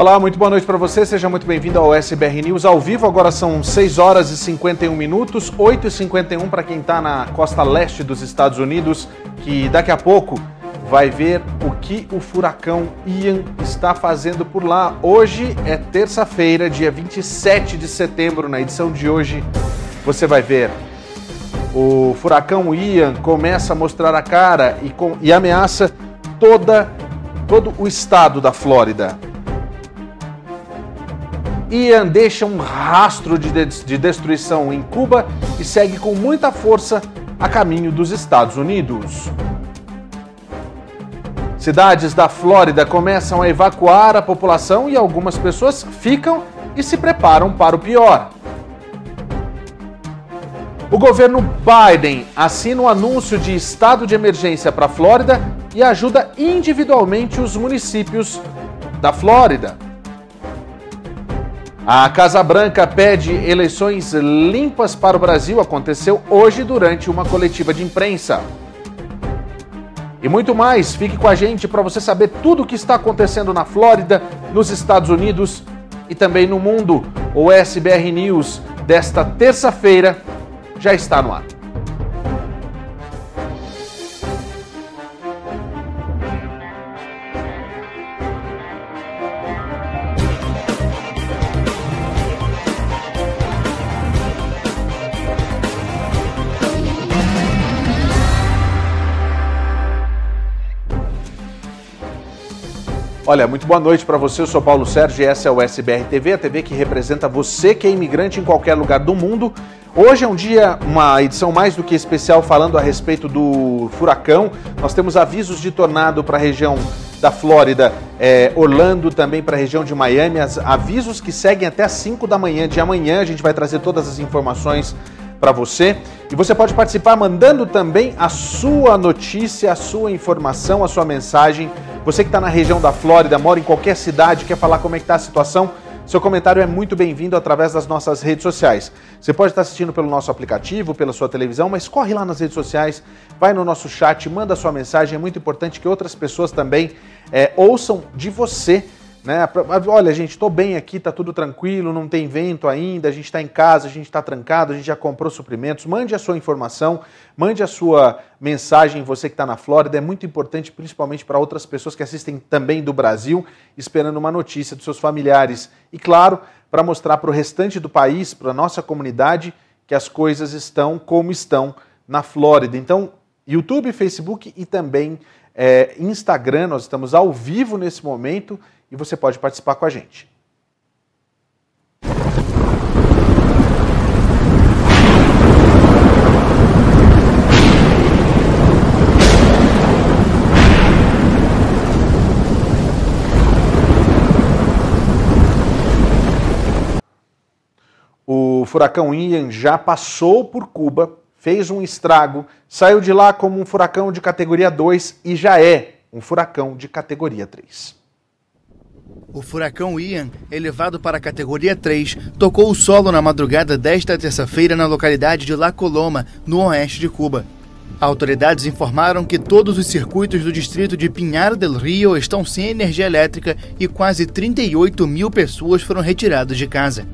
Olá, muito boa noite para você. Seja muito bem-vindo ao SBR News ao vivo. Agora são 6 horas e 51 minutos, 8 e 51 para quem está na costa leste dos Estados Unidos, que daqui a pouco vai ver o que o furacão Ian está fazendo por lá. Hoje é terça-feira, dia 27 de setembro. Na edição de hoje, você vai ver o furacão Ian começa a mostrar a cara e, com, e ameaça toda, todo o estado da Flórida. Ian deixa um rastro de, de, de destruição em Cuba e segue com muita força a caminho dos Estados Unidos. Cidades da Flórida começam a evacuar a população e algumas pessoas ficam e se preparam para o pior. O governo Biden assina um anúncio de estado de emergência para a Flórida e ajuda individualmente os municípios da Flórida. A Casa Branca pede eleições limpas para o Brasil. Aconteceu hoje durante uma coletiva de imprensa. E muito mais, fique com a gente para você saber tudo o que está acontecendo na Flórida, nos Estados Unidos e também no mundo. O SBR News desta terça-feira já está no ar. Olha, muito boa noite para você. Eu sou Paulo Sérgio e essa é o SBR TV, a TV que representa você que é imigrante em qualquer lugar do mundo. Hoje é um dia, uma edição mais do que especial falando a respeito do furacão. Nós temos avisos de tornado para a região da Flórida, é, Orlando, também para a região de Miami. As, avisos que seguem até as 5 da manhã de amanhã. A gente vai trazer todas as informações para você. E você pode participar mandando também a sua notícia, a sua informação, a sua mensagem. Você que está na região da Flórida, mora em qualquer cidade, quer falar como é que está a situação, seu comentário é muito bem-vindo através das nossas redes sociais. Você pode estar assistindo pelo nosso aplicativo, pela sua televisão, mas corre lá nas redes sociais, vai no nosso chat, manda sua mensagem. É muito importante que outras pessoas também é, ouçam de você né? Olha, gente, estou bem aqui, está tudo tranquilo, não tem vento ainda, a gente está em casa, a gente está trancado, a gente já comprou suprimentos. Mande a sua informação, mande a sua mensagem, você que está na Flórida. É muito importante, principalmente para outras pessoas que assistem também do Brasil, esperando uma notícia dos seus familiares. E, claro, para mostrar para o restante do país, para a nossa comunidade, que as coisas estão como estão na Flórida. Então, YouTube, Facebook e também é, Instagram, nós estamos ao vivo nesse momento e você pode participar com a gente. O furacão Ian já passou por Cuba, fez um estrago, saiu de lá como um furacão de categoria 2 e já é um furacão de categoria 3. O furacão Ian, elevado para a categoria 3, tocou o solo na madrugada desta terça-feira na localidade de La Coloma, no oeste de Cuba. Autoridades informaram que todos os circuitos do distrito de Pinhar del Rio estão sem energia elétrica e quase 38 mil pessoas foram retiradas de casa.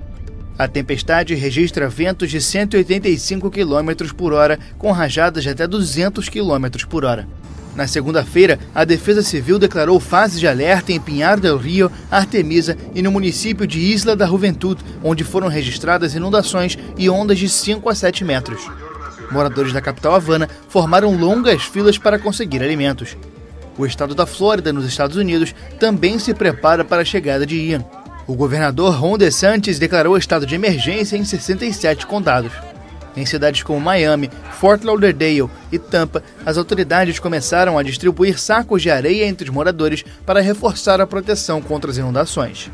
A tempestade registra ventos de 185 km por hora, com rajadas de até 200 km por hora. Na segunda-feira, a Defesa Civil declarou fase de alerta em Pinhar del Rio, Artemisa e no município de Isla da Juventude, onde foram registradas inundações e ondas de 5 a 7 metros. Moradores da capital Havana formaram longas filas para conseguir alimentos. O estado da Flórida, nos Estados Unidos, também se prepara para a chegada de Ian. O governador Ron DeSantis declarou estado de emergência em 67 condados. Em cidades como Miami, Fort Lauderdale e Tampa, as autoridades começaram a distribuir sacos de areia entre os moradores para reforçar a proteção contra as inundações.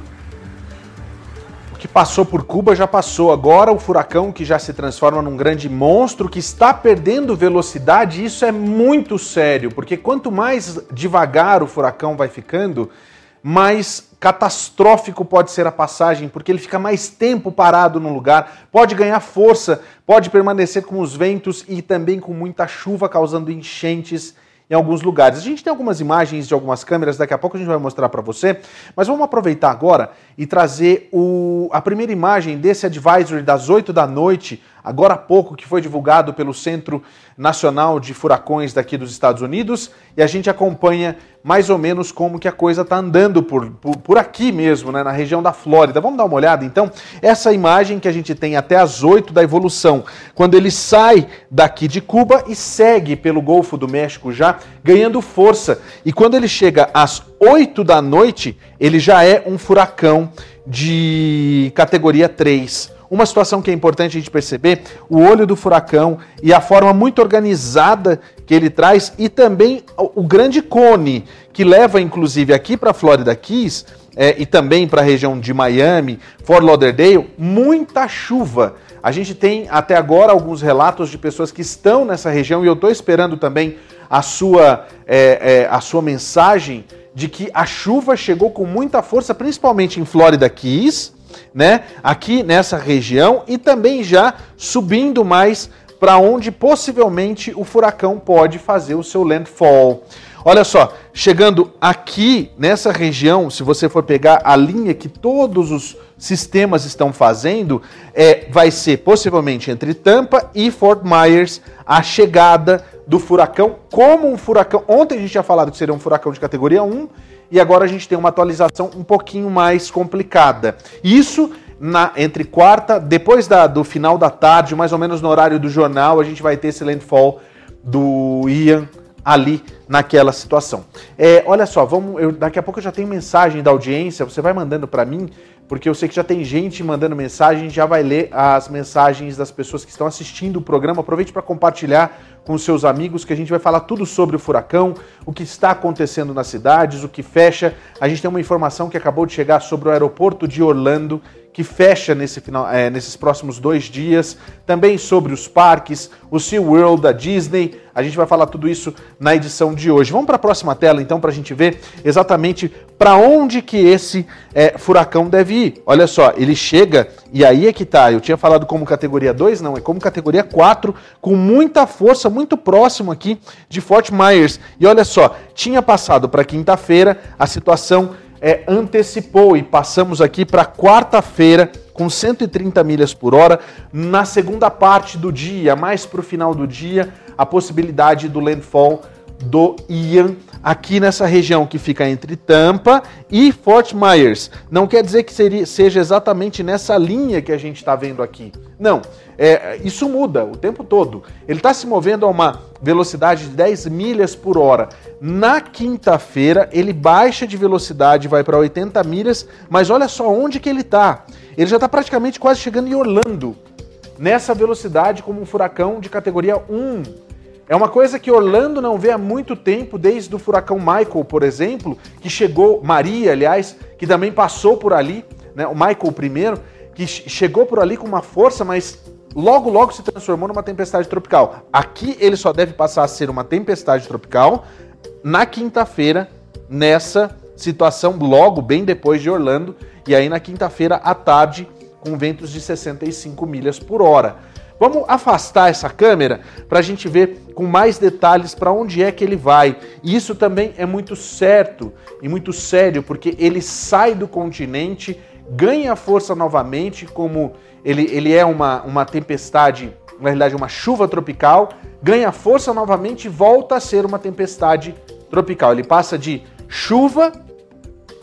O que passou por Cuba já passou. Agora o furacão que já se transforma num grande monstro que está perdendo velocidade, isso é muito sério, porque quanto mais devagar o furacão vai ficando, mais catastrófico pode ser a passagem, porque ele fica mais tempo parado no lugar, pode ganhar força, pode permanecer com os ventos e também com muita chuva, causando enchentes. em alguns lugares. A gente tem algumas imagens de algumas câmeras, daqui a pouco a gente vai mostrar para você, mas vamos aproveitar agora e trazer o, a primeira imagem desse advisory das 8 da noite agora há pouco, que foi divulgado pelo Centro Nacional de Furacões daqui dos Estados Unidos, e a gente acompanha mais ou menos como que a coisa está andando por, por, por, aqui mesmo, né, na região da Flórida. Vamos dar uma olhada então? Essa imagem que a gente tem até as 8 da evolução, quando ele sai daqui de Cuba e segue pelo Golfo do México já, ganhando força. E quando ele chega às 8 da noite, ele já é um furacão de categoria 3. Uma situação que é importante a gente perceber, o olho do furacão e a forma muito organizada que ele traz e também o grande cone que leva inclusive aqui para a Florida Keys é, e também para a região de Miami, Fort Lauderdale, muita chuva. A gente tem até agora alguns relatos de pessoas que estão nessa região e eu estou esperando também a sua, é, é, a sua mensagem de que a chuva chegou com muita força, principalmente em Florida Keys né, aqui nessa região e também já subindo mais para onde possivelmente o furacão pode fazer o seu landfall. Olha só, chegando aqui nessa região, se você for pegar a linha que todos os sistemas estão fazendo, é, vai ser possivelmente entre Tampa e Fort Myers a chegada do furacão como um furacão. Ontem a gente tinha falado que seria um furacão de categoria 1 e agora a gente tem uma atualização um pouquinho mais complicada. Isso na, entre quarta, depois da, do final da tarde, mais ou menos no horário do jornal, a gente vai ter esse landfall do Ian ali naquela situação. É, olha só, vamos, eu, daqui a pouco eu já tenho mensagem da audiência, você vai mandando para mim, porque eu sei que já tem gente mandando mensagem, já vai ler as mensagens das pessoas que estão assistindo o programa. Aproveite para compartilhar com seus amigos que a gente vai falar tudo sobre o furacão, o que está acontecendo nas cidades, o que fecha. A gente tem uma informação que acabou de chegar sobre o aeroporto de Orlando, que fecha nesse final, é, nesses próximos dois dias. Também sobre os parques, o SeaWorld, da Disney. A gente vai falar tudo isso na edição de hoje. Vamos para a próxima tela, então, para a gente ver exatamente para onde que esse é, furacão deve ir. Olha só, ele chega, e aí é que tá. Eu tinha falado como categoria 2, não, é como categoria 4, com muita força, muito próximo aqui de Fort Myers. E olha só, tinha passado para quinta-feira, a situação é, antecipou e passamos aqui para quarta-feira com 130 milhas por hora. Na segunda parte do dia, mais para o final do dia, a possibilidade do landfall do Ian aqui nessa região que fica entre Tampa e Fort Myers. Não quer dizer que seria, seja exatamente nessa linha que a gente está vendo aqui. Não, é, isso muda o tempo todo. Ele está se movendo a uma velocidade de 10 milhas por hora. Na quinta-feira, ele baixa de velocidade, vai para 80 milhas, mas olha só onde que ele está. Ele já está praticamente quase chegando em Orlando, nessa velocidade como um furacão de categoria 1. É uma coisa que Orlando não vê há muito tempo, desde o furacão Michael, por exemplo, que chegou, Maria, aliás, que também passou por ali, né, o Michael primeiro, que chegou por ali com uma força, mas logo, logo se transformou numa tempestade tropical. Aqui ele só deve passar a ser uma tempestade tropical na quinta-feira, nessa situação, logo bem depois de Orlando, e aí na quinta-feira à tarde, com ventos de 65 milhas por hora. Vamos afastar essa câmera para a gente ver com mais detalhes para onde é que ele vai. E isso também é muito certo e muito sério, porque ele sai do continente, ganha força novamente, como ele, ele é uma, uma tempestade, na realidade uma chuva tropical, ganha força novamente e volta a ser uma tempestade tropical. Ele passa de chuva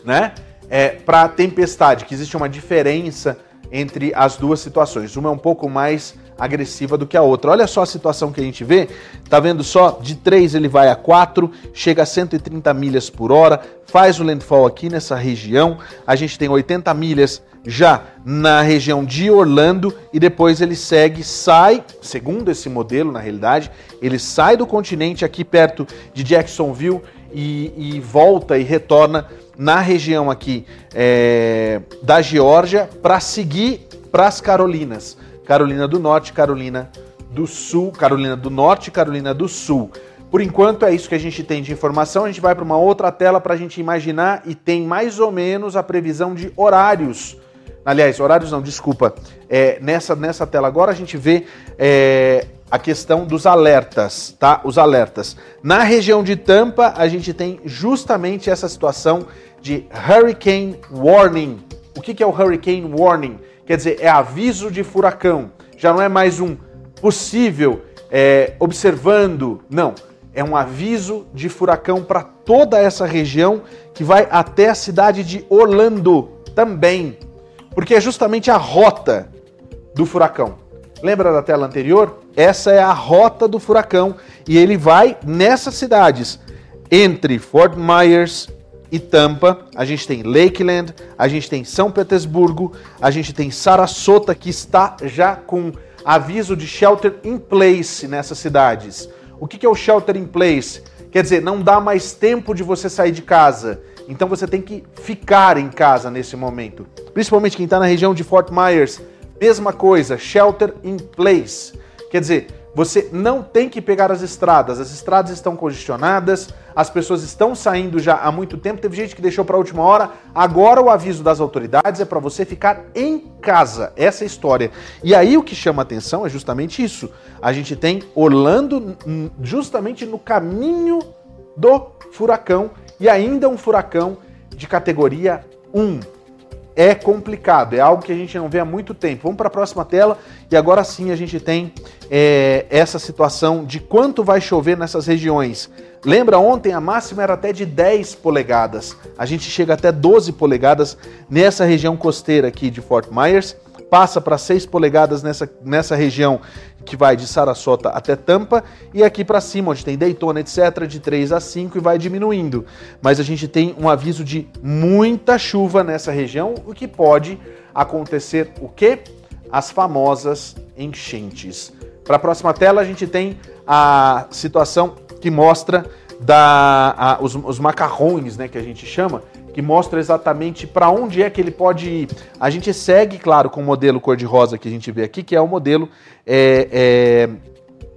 né, é, para tempestade, que existe uma diferença entre as duas situações. Uma é um pouco mais agressiva do que a outra. Olha só a situação que a gente vê. Tá vendo só? De 3 ele vai a 4, chega a 130 milhas por hora, faz o landfall aqui nessa região. A gente tem 80 milhas já na região de Orlando e depois ele segue, sai, segundo esse modelo na realidade, ele sai do continente aqui perto de Jacksonville e, e volta e retorna na região aqui é, da Geórgia para seguir para as Carolinas. Carolina do Norte, Carolina do Sul, Carolina do Norte, Carolina do Sul. Por enquanto é isso que a gente tem de informação. A gente vai para uma outra tela para a gente imaginar e tem mais ou menos a previsão de horários. Aliás, horários não, desculpa. É, nessa, nessa tela agora a gente vê é, a questão dos alertas, tá? Os alertas. Na região de Tampa, a gente tem justamente essa situação de Hurricane Warning. O que é o Hurricane Warning? Quer dizer, é aviso de furacão. Já não é mais um possível é, observando, não. É um aviso de furacão para toda essa região que vai até a cidade de Orlando também, porque é justamente a rota do furacão. Lembra da tela anterior? Essa é a rota do furacão e ele vai nessas cidades entre Fort Myers e Tampa. A gente tem Lakeland, a gente tem São Petersburgo, a gente tem Sarasota que está já com aviso de shelter in place nessas cidades. O que é o shelter in place? Quer dizer, não dá mais tempo de você sair de casa. Então você tem que ficar em casa nesse momento. Principalmente quem está na região de Fort Myers. Mesma coisa, shelter in place. Quer dizer, você não tem que pegar as estradas, as estradas estão congestionadas, as pessoas estão saindo já há muito tempo. Teve gente que deixou para a última hora. Agora o aviso das autoridades é para você ficar em casa. Essa é a história. E aí o que chama atenção é justamente isso. A gente tem Orlando justamente no caminho do furacão e ainda um furacão de categoria 1 é complicado, é algo que a gente não vê há muito tempo. Vamos para a próxima tela e agora sim a gente tem é, essa situação de quanto vai chover nessas regiões. Lembra ontem a máxima era até de 10 polegadas. A gente chega até 12 polegadas nessa região costeira aqui de Fort Myers passa para 6 polegadas nessa, nessa região que vai de Sarasota até Tampa, e aqui para cima, onde tem Daytona, etc., de 3 a 5 e vai diminuindo. Mas a gente tem um aviso de muita chuva nessa região, o que pode acontecer o quê? As famosas enchentes. Para a próxima tela, a gente tem a situação que mostra da, a, os, os macarrões, né, que a gente chama, que mostra exatamente para onde é que ele pode ir. A gente segue, claro, com o modelo cor-de-rosa que a gente vê aqui, que é o modelo. É, é,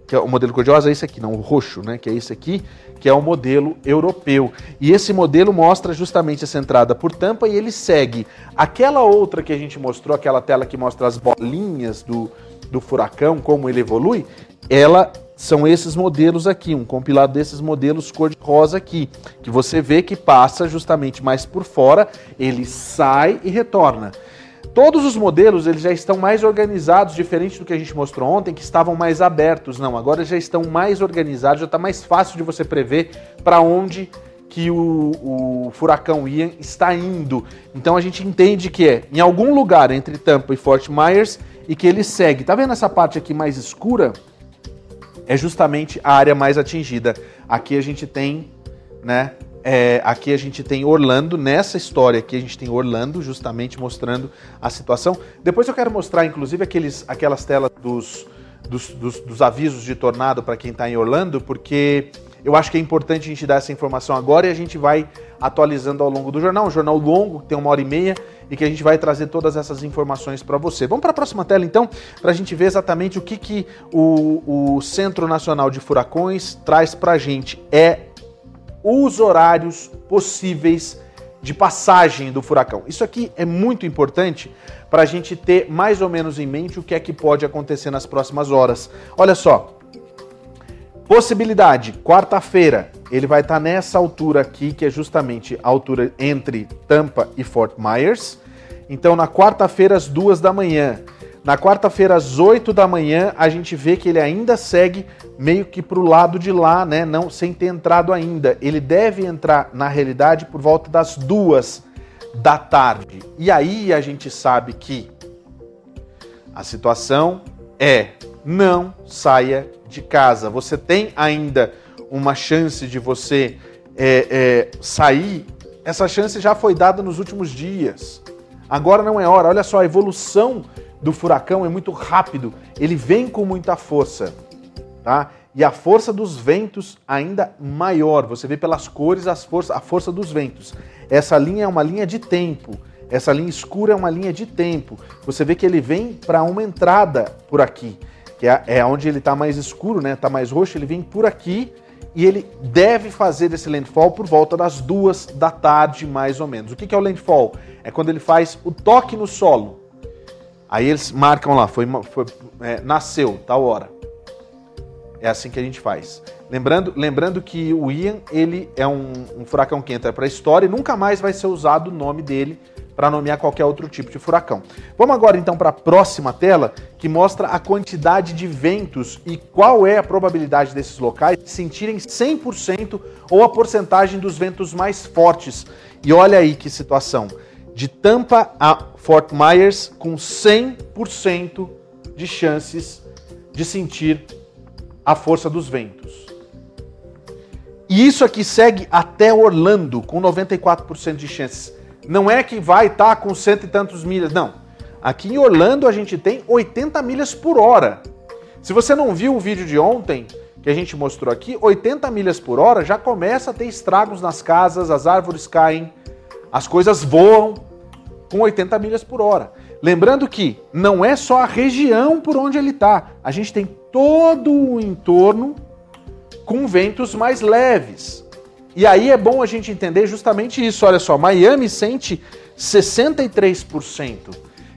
que é o modelo cor-de-rosa é esse aqui, não, o roxo, né? Que é esse aqui, que é o modelo europeu. E esse modelo mostra justamente essa entrada por tampa e ele segue aquela outra que a gente mostrou, aquela tela que mostra as bolinhas do, do furacão, como ele evolui, ela são esses modelos aqui, um compilado desses modelos cor-de-rosa aqui, que você vê que passa justamente mais por fora, ele sai e retorna. Todos os modelos eles já estão mais organizados, diferente do que a gente mostrou ontem, que estavam mais abertos. Não, agora já estão mais organizados, já está mais fácil de você prever para onde que o, o, furacão Ian está indo. Então a gente entende que é em algum lugar entre Tampa e Fort Myers e que ele segue. Tá vendo essa parte aqui mais escura? É justamente a área mais atingida. Aqui a gente tem, né? É, aqui a gente tem Orlando, nessa história aqui a gente tem Orlando, justamente mostrando a situação. Depois eu quero mostrar, inclusive, aqueles, aquelas telas dos, dos, dos, dos avisos de tornado para quem está em Orlando, porque eu acho que é importante a gente dar essa informação agora e a gente vai atualizando ao longo do jornal. Um jornal longo, tem uma hora e meia, e que a gente vai trazer todas essas informações para você. Vamos para a próxima tela, então, para a gente ver exatamente o que, que o, o Centro Nacional de Furacões traz para a gente. É os horários possíveis de passagem do furacão. Isso aqui é muito importante para a gente ter mais ou menos em mente o que é que pode acontecer nas próximas horas. Olha só, Possibilidade, quarta-feira, ele vai estar tá nessa altura aqui, que é justamente a altura entre Tampa e Fort Myers. Então, na quarta-feira, às duas da manhã. Na quarta-feira, às 8 da manhã, a gente vê que ele ainda segue meio que para o lado de lá, né? Não sem ter entrado ainda. Ele deve entrar, na realidade, por volta das duas da tarde. E aí a gente sabe que a situação é não saia de casa. Você tem ainda uma chance de você é, é, sair. Essa chance já foi dada nos últimos dias. Agora não é hora. Olha só, a evolução do furacão é muito rápido. Ele vem com muita força, tá? E a força dos ventos ainda maior. Você vê pelas cores as a força dos ventos. Essa linha é uma linha de tempo. Essa linha escura é uma linha de tempo. Você vê que ele vem para uma entrada por aqui que é, é onde ele está mais escuro, né? Está mais roxo, ele vem por aqui e ele deve fazer esse landfall por volta das duas da tarde, mais ou menos. O que é o landfall? É quando ele faz o toque no solo. Aí eles marcam lá, foi, foi é, nasceu, tal hora. É assim que a gente faz. Lembrando, lembrando que o Ian ele é um, um furacão que entra para a história e nunca mais vai ser usado o nome dele para nomear qualquer outro tipo de furacão. Vamos agora então para a próxima tela, que mostra a quantidade de ventos e qual é a probabilidade desses locais sentirem 100% ou a porcentagem dos ventos mais fortes. E olha aí que situação. De Tampa a Fort Myers com 100% de chances de sentir a força dos ventos. E isso aqui segue até Orlando com 94% de chances. Não é que vai estar tá com cento e tantos milhas, não. Aqui em Orlando a gente tem 80 milhas por hora. Se você não viu o vídeo de ontem que a gente mostrou aqui, 80 milhas por hora já começa a ter estragos nas casas, as árvores caem, as coisas voam com 80 milhas por hora. Lembrando que não é só a região por onde ele está, a gente tem todo o entorno com ventos mais leves. E aí é bom a gente entender justamente isso. Olha só, Miami sente 63%.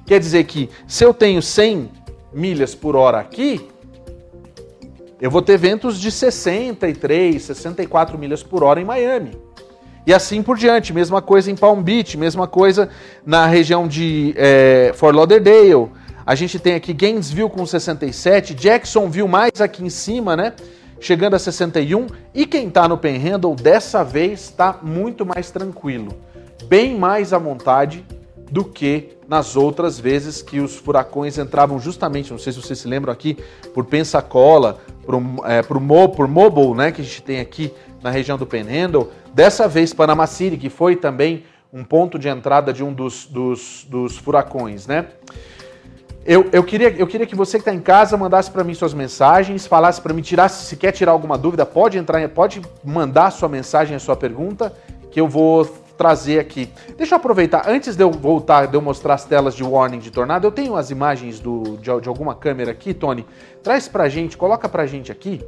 Quer dizer que se eu tenho 100 milhas por hora aqui, eu vou ter ventos de 63, 64 milhas por hora em Miami. E assim por diante, mesma coisa em Palm Beach, mesma coisa na região de é, Fort Lauderdale. A gente tem aqui Gainesville com 67, Jacksonville mais aqui em cima, né? Chegando a 61. E quem está no Panhandle dessa vez está muito mais tranquilo, bem mais à vontade do que nas outras vezes que os furacões entravam justamente, não sei se vocês se lembram aqui, por Pensacola, por, é, por, Mo, por Mobile, né, que a gente tem aqui na região do Panhandle. Dessa vez, Panama City, que foi também um ponto de entrada de um dos, dos, dos furacões, né? Eu, eu, queria, eu queria que você que está em casa mandasse para mim suas mensagens, falasse para mim, tirasse, se quer tirar alguma dúvida, pode entrar, pode mandar sua mensagem, a sua pergunta, que eu vou trazer aqui. Deixa eu aproveitar, antes de eu voltar, de eu mostrar as telas de warning de tornado, eu tenho as imagens do, de, de alguma câmera aqui, Tony. Traz pra gente, coloca pra gente aqui,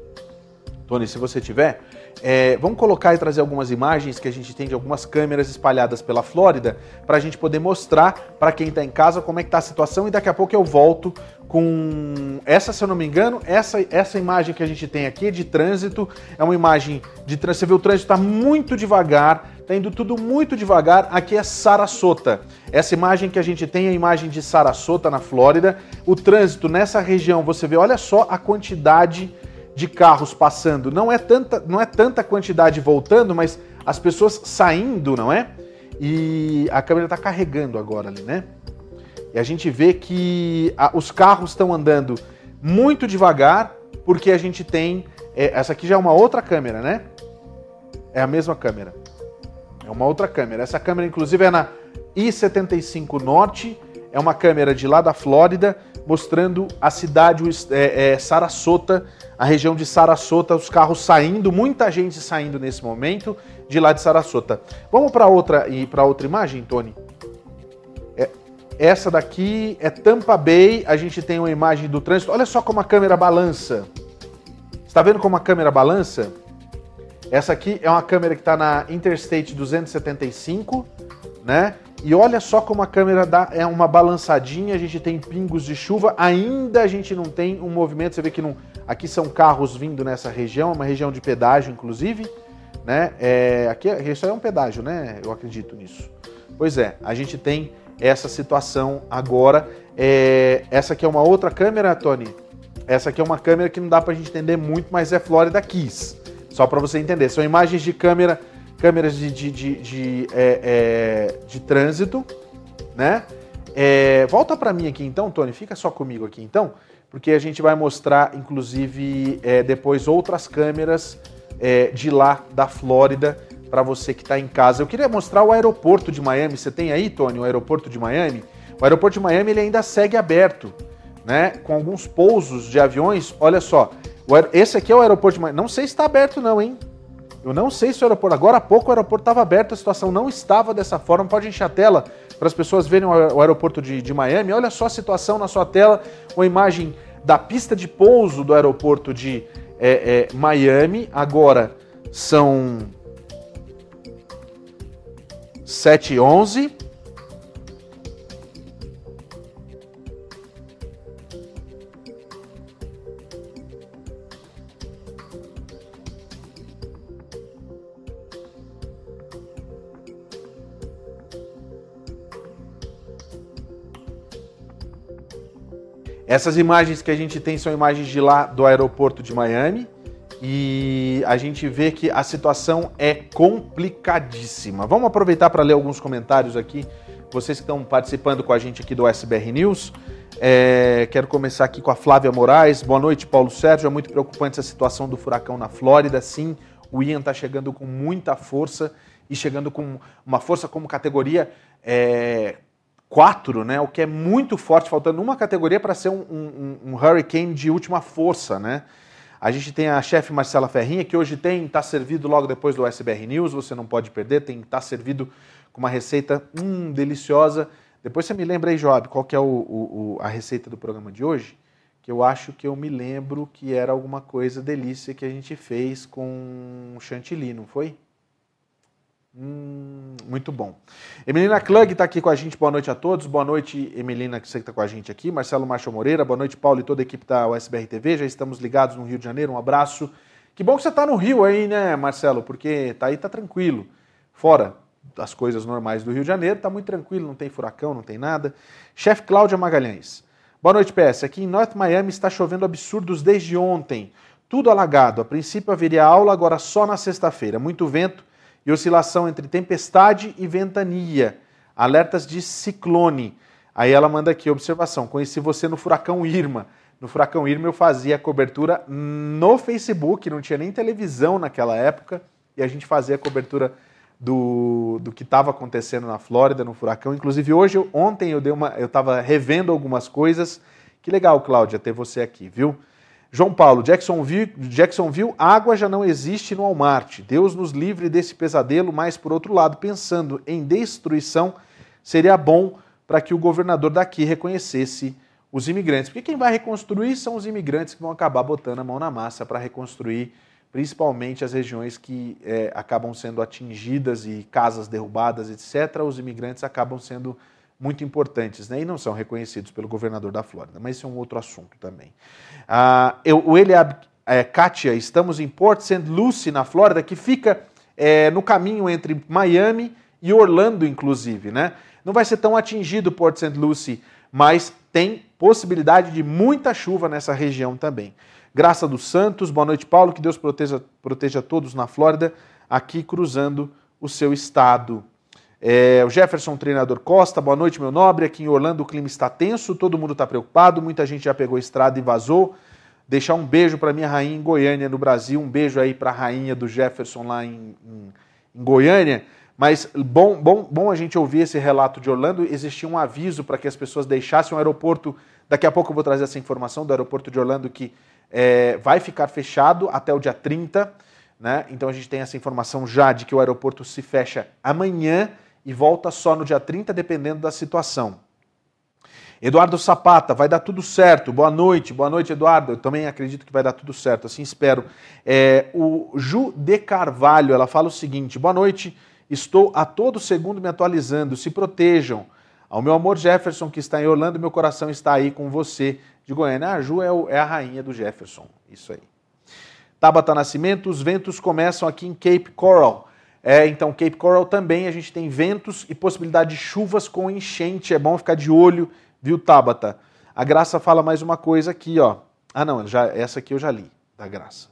Tony, se você tiver. É, vamos colocar e trazer algumas imagens que a gente tem de algumas câmeras espalhadas pela Flórida para a gente poder mostrar para quem está em casa como é que está a situação e daqui a pouco eu volto com essa, se eu não me engano, essa, essa imagem que a gente tem aqui de trânsito é uma imagem de trânsito. Você vê o trânsito está muito devagar, está indo tudo muito devagar. Aqui é Sarasota. Essa imagem que a gente tem é a imagem de Sarasota na Flórida. O trânsito nessa região, você vê, olha só a quantidade de carros passando, não é tanta, não é tanta quantidade voltando, mas as pessoas saindo, não é? E a câmera está carregando agora ali, né? E a gente vê que a, os carros estão andando muito devagar, porque a gente tem. É, essa aqui já é uma outra câmera, né? É a mesma câmera. É uma outra câmera. Essa câmera, inclusive, é na I-75 Norte. É uma câmera de lá da Flórida, mostrando a cidade é, é, Sarasota a região de Sarasota, os carros saindo, muita gente saindo nesse momento de lá de Sarasota. Vamos para outra e para outra imagem, Tony. É, essa daqui é Tampa Bay. A gente tem uma imagem do trânsito. Olha só como a câmera balança. Está vendo como a câmera balança? Essa aqui é uma câmera que está na Interstate 275, né? E olha só como a câmera dá é uma balançadinha, a gente tem pingos de chuva, ainda a gente não tem um movimento, você vê que não, aqui são carros vindo nessa região, é uma região de pedágio inclusive, né? É, aqui isso é um pedágio, né? Eu acredito nisso. Pois é, a gente tem essa situação agora. É, essa aqui é uma outra câmera, Tony. Essa aqui é uma câmera que não dá para a gente entender muito, mas é Florida Keys. Só para você entender. São imagens de câmera câmeras de, de, de, de, é, é, de trânsito, né? É, volta para mim aqui então, Tony, fica só comigo aqui então, porque a gente vai mostrar, inclusive, é, depois outras câmeras é, de lá da Flórida para você que está em casa. Eu queria mostrar o aeroporto de Miami. Você tem aí, Tony, o aeroporto de Miami? O aeroporto de Miami ele ainda segue aberto, né? Com alguns pousos de aviões. Olha só, esse aqui é o aeroporto de Miami. Não sei se está aberto não, hein? Eu não sei se o aeroporto. Agora há pouco o aeroporto estava aberto, a situação não estava dessa forma. Pode encher a tela para as pessoas verem o aeroporto de, de Miami. Olha só a situação na sua tela, uma imagem da pista de pouso do aeroporto de é, é, Miami. Agora são 7 e 11. Essas imagens que a gente tem são imagens de lá do aeroporto de Miami e a gente vê que a situação é complicadíssima. Vamos aproveitar para ler alguns comentários aqui. Vocês que estão participando com a gente aqui do SBR News. É, quero começar aqui com a Flávia Moraes. Boa noite, Paulo Sérgio. É muito preocupante essa situação do furacão na Flórida. Sim, o Ian está chegando com muita força e chegando com uma força como categoria é, 4, né? O que é muito forte, faltando uma categoria para ser um, um, um, hurricane de última força, né? A gente tem a chefe Marcela Ferrinha, que hoje tem, está servido logo depois do SBR News, você não pode perder, tem está servido com uma receita hum, deliciosa. Depois você me lembra aí, Joab, qual que é o, o, a receita do programa de hoje? Que eu acho que eu me lembro que era alguma coisa delícia que a gente fez com chantilly, não foi? Hum, muito bom. Emelina Klug está aqui com a gente. Boa noite a todos. Boa noite, Emelina, que você está com a gente aqui. Marcelo Marcha Moreira. Boa noite, Paulo e toda a equipe da USBR TV. Já estamos ligados no Rio de Janeiro. Um abraço. Que bom que você está no Rio aí, né, Marcelo? Porque tá aí, tá tranquilo. Fora das coisas normais do Rio de Janeiro, tá muito tranquilo, não tem furacão, não tem nada. Chefe Cláudia Magalhães. Boa noite, PS. Aqui em North Miami está chovendo absurdos desde ontem. Tudo alagado. A princípio haveria aula, agora só na sexta-feira. Muito vento e oscilação entre tempestade e ventania, alertas de ciclone. Aí ela manda aqui, observação, conheci você no furacão Irma. No furacão Irma eu fazia a cobertura no Facebook, não tinha nem televisão naquela época, e a gente fazia a cobertura do, do que estava acontecendo na Flórida, no furacão. Inclusive hoje, ontem eu dei uma, eu estava revendo algumas coisas. Que legal, Cláudia, ter você aqui, viu? João Paulo, Jacksonville, Jacksonville, água já não existe no Walmart. Deus nos livre desse pesadelo, mas por outro lado, pensando em destruição, seria bom para que o governador daqui reconhecesse os imigrantes. Porque quem vai reconstruir são os imigrantes que vão acabar botando a mão na massa para reconstruir, principalmente as regiões que é, acabam sendo atingidas e casas derrubadas, etc. Os imigrantes acabam sendo muito importantes né, e não são reconhecidos pelo governador da Flórida, mas isso é um outro assunto também. Ah, eu, o Eliab é, Katia, estamos em Port St. Lucie, na Flórida, que fica é, no caminho entre Miami e Orlando, inclusive. Né? Não vai ser tão atingido Port St. Lucie, mas tem possibilidade de muita chuva nessa região também. Graça dos Santos, boa noite, Paulo, que Deus proteja, proteja todos na Flórida, aqui cruzando o seu estado. É, o Jefferson, treinador Costa, boa noite, meu nobre. Aqui em Orlando o clima está tenso, todo mundo está preocupado, muita gente já pegou estrada e vazou. Deixar um beijo para minha rainha em Goiânia, no Brasil. Um beijo aí para a rainha do Jefferson lá em, em, em, Goiânia. Mas bom, bom, bom a gente ouvir esse relato de Orlando. Existia um aviso para que as pessoas deixassem o aeroporto. Daqui a pouco eu vou trazer essa informação do aeroporto de Orlando que é, vai ficar fechado até o dia 30. Né? Então a gente tem essa informação já de que o aeroporto se fecha amanhã e volta só no dia 30, dependendo da situação. Eduardo Sapata, vai dar tudo certo. Boa noite, boa noite, Eduardo. Eu também acredito que vai dar tudo certo, assim espero. É, o Ju de Carvalho, ela fala o seguinte: boa noite, estou a todo segundo me atualizando. Se protejam. Ao meu amor Jefferson, que está em Orlando, meu coração está aí com você. De Goiânia, a Ju é, o, é a rainha do Jefferson. Isso aí. Tabata Nascimento, os ventos começam aqui em Cape Coral. É, então, Cape Coral também a gente tem ventos e possibilidade de chuvas com enchente. É bom ficar de olho, viu, Tabata? A Graça fala mais uma coisa aqui, ó. Ah, não, já, essa aqui eu já li, da Graça.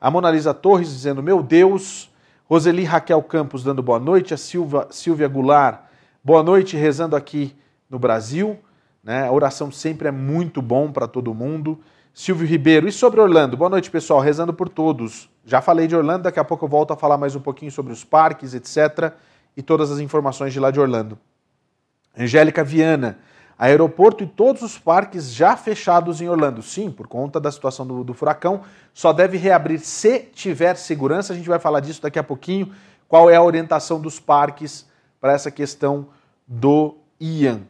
A Mona Lisa Torres dizendo, meu Deus. Roseli Raquel Campos dando boa noite. A Silva, Silvia Goulart, boa noite, rezando aqui no Brasil. Né? A oração sempre é muito bom para todo mundo. Silvio Ribeiro, e sobre Orlando? Boa noite, pessoal, rezando por todos. Já falei de Orlando, daqui a pouco eu volto a falar mais um pouquinho sobre os parques, etc. E todas as informações de lá de Orlando. Angélica Viana, aeroporto e todos os parques já fechados em Orlando. Sim, por conta da situação do, do furacão, só deve reabrir se tiver segurança. A gente vai falar disso daqui a pouquinho. Qual é a orientação dos parques para essa questão do Ian?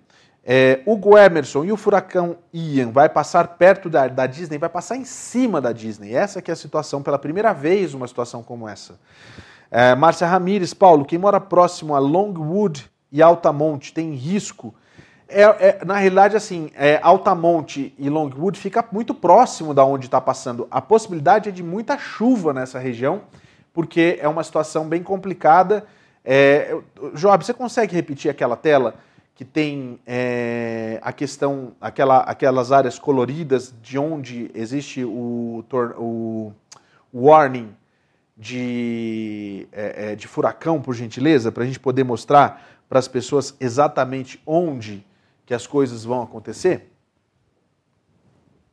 É, Hugo Emerson e o furacão Ian vai passar perto da, da, Disney, vai passar em cima da Disney. Essa que é a situação, pela primeira vez uma situação como essa. É, Márcia Ramires, Paulo, quem mora próximo a Longwood e Altamonte tem risco? É, é na realidade, assim, é, Altamonte e Longwood fica muito próximo da onde está passando. A possibilidade é de muita chuva nessa região, porque é uma situação bem complicada. É, Job, você consegue repetir aquela tela? Que tem é, a questão, aquela, aquelas áreas coloridas de onde existe o, o warning de, é, é, de furacão, por gentileza, para a gente poder mostrar para as pessoas exatamente onde que as coisas vão acontecer?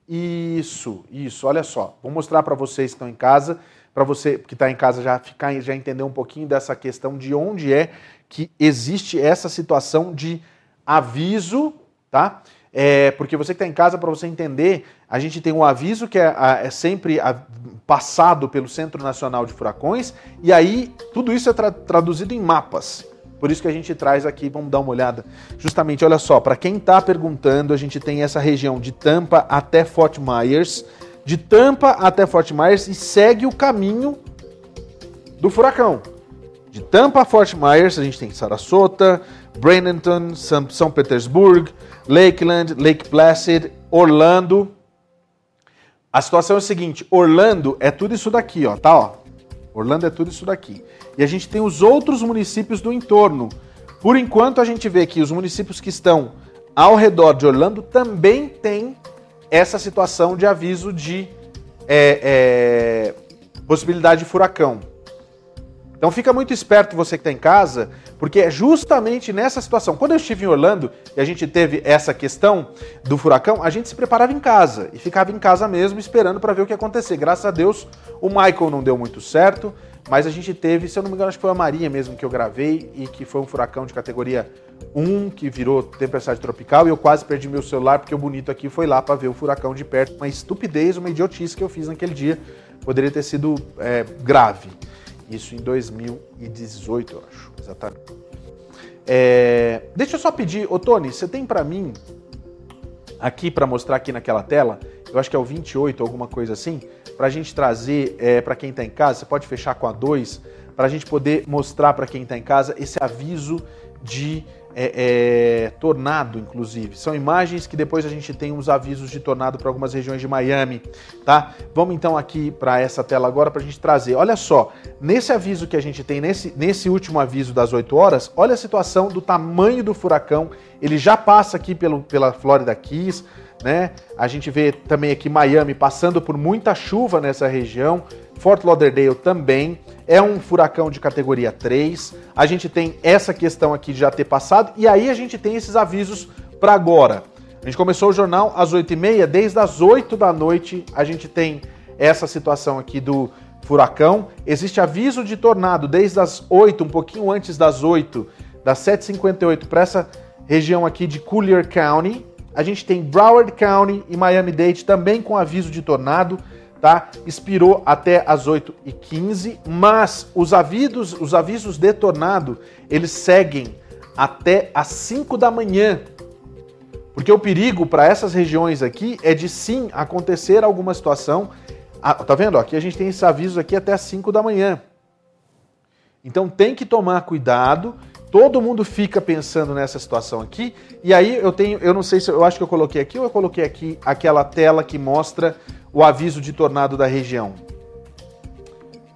Isso, isso, olha só. Vou mostrar para vocês que estão em casa, para você que está em casa já ficar já entender um pouquinho dessa questão de onde é que existe essa situação de aviso, tá? É, porque você que está em casa, para você entender, a gente tem um aviso que é, é sempre passado pelo Centro Nacional de Furacões, e aí tudo isso é tra traduzido em mapas. Por isso que a gente traz aqui, vamos dar uma olhada. Justamente, olha só, para quem está perguntando, a gente tem essa região de Tampa até Fort Myers, de Tampa até Fort Myers e segue o caminho do furacão. De Tampa a Fort Myers, a gente tem Sarasota, Bradenton, São Petersburg, Lakeland, Lake Placid, Orlando. A situação é a seguinte: Orlando é tudo isso daqui, ó, tá? Ó. Orlando é tudo isso daqui. E a gente tem os outros municípios do entorno. Por enquanto, a gente vê que os municípios que estão ao redor de Orlando também têm essa situação de aviso de é, é, possibilidade de furacão. Então fica muito esperto você que está em casa, porque é justamente nessa situação. Quando eu estive em Orlando e a gente teve essa questão do furacão, a gente se preparava em casa e ficava em casa mesmo esperando para ver o que ia acontecer. Graças a Deus, o Michael não deu muito certo, mas a gente teve, se eu não me engano, acho que foi a Maria mesmo que eu gravei e que foi um furacão de categoria 1 que virou tempestade tropical e eu quase perdi meu celular porque o bonito aqui foi lá para ver o furacão de perto. Uma estupidez, uma idiotice que eu fiz naquele dia. Poderia ter sido é, grave. Isso em 2018, eu acho, exatamente. É, deixa eu só pedir, ô Tony, você tem para mim aqui para mostrar aqui naquela tela, eu acho que é o 28, alguma coisa assim, para a gente trazer é, para quem está em casa, você pode fechar com a 2, para a gente poder mostrar para quem está em casa esse aviso de é, é, tornado, inclusive. São imagens que depois a gente tem uns avisos de tornado para algumas regiões de Miami, tá? Vamos então aqui para essa tela agora para a gente trazer. Olha só, nesse aviso que a gente tem, nesse, nesse último aviso das 8 horas, olha a situação do tamanho do furacão. Ele já passa aqui pelo, pela Florida Keys, né? A gente vê também aqui Miami passando por muita chuva nessa região, Fort Lauderdale também é um furacão de categoria 3. A gente tem essa questão aqui de já ter passado e aí a gente tem esses avisos para agora. A gente começou o jornal às 8h30, desde as 8 da noite a gente tem essa situação aqui do furacão. Existe aviso de tornado desde as 8, um pouquinho antes das 8, das 7h58 para essa região aqui de Collier County. A gente tem Broward County e Miami-Dade também com aviso de tornado, tá? Expirou até as 8h15, mas os avisos, os avisos de tornado, eles seguem até as 5 da manhã. Porque o perigo para essas regiões aqui é de sim acontecer alguma situação. Ah, tá vendo? Aqui a gente tem esse aviso aqui até as 5 da manhã. Então tem que tomar cuidado Todo mundo fica pensando nessa situação aqui. E aí eu tenho, eu não sei se eu acho que eu coloquei aqui ou eu coloquei aqui aquela tela que mostra o aviso de tornado da região.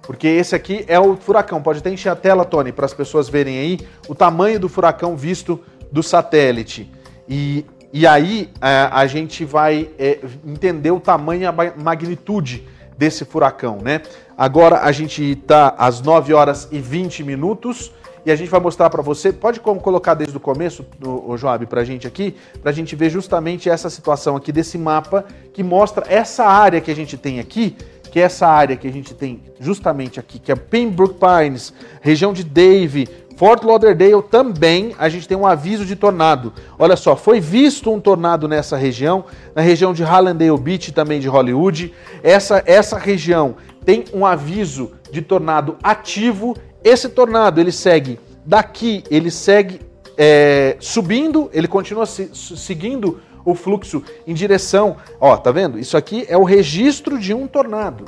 Porque esse aqui é o furacão. Pode até encher a tela, Tony, para as pessoas verem aí o tamanho do furacão visto do satélite. E, e aí a, é, a gente vai é, entender o tamanho e a magnitude desse furacão, né? Agora a gente está às 9 horas e 20 minutos e a gente vai mostrar para você. Pode colocar desde o começo, o Joab, para a gente aqui, para a gente ver justamente essa situação aqui desse mapa que mostra essa área que a gente tem aqui, que é essa área que a gente tem justamente aqui, que é Pembroke Pines, região de Dave, Fort Lauderdale também a gente tem um aviso de tornado. Olha só, foi visto um tornado nessa região, na região de Hallandale Beach também de Hollywood. Essa, essa região tem um aviso de tornado ativo esse tornado ele segue daqui, ele segue é, subindo, ele continua se, seguindo o fluxo em direção. Ó, tá vendo? Isso aqui é o registro de um tornado.